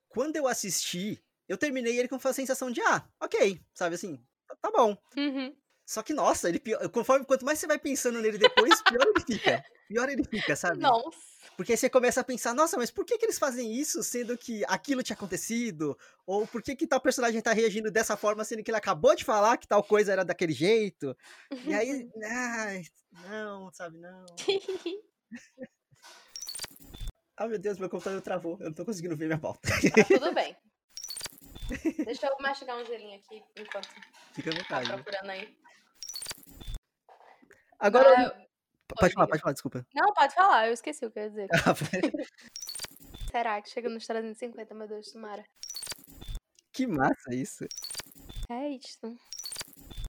Quando eu assisti, eu terminei ele com uma sensação de, ah, ok, sabe assim, tá- tá bom. Uhum. Só que, nossa, ele pior, conforme quanto mais você vai pensando nele depois, pior ele fica. Pior ele fica, sabe? Nossa. Porque aí você começa a pensar, nossa, mas por que, que eles fazem isso, sendo que aquilo tinha acontecido? Ou por que, que tal personagem tá reagindo dessa forma, sendo que ele acabou de falar que tal coisa era daquele jeito? E aí, ai, não, sabe, não. Ah, meu Deus, meu computador travou. Eu não tô conseguindo ver minha pauta. Tá tudo bem. Deixa eu mastigar um gelinho aqui enquanto Fica à tá vontade. procurando aí. Agora. Ah, eu- Pode falar, pode falar, desculpa. Não, pode falar, eu esqueci o que eu ia dizer. Ah, Será que chega nos 350, meu Deus, tomara. que massa isso. É isso.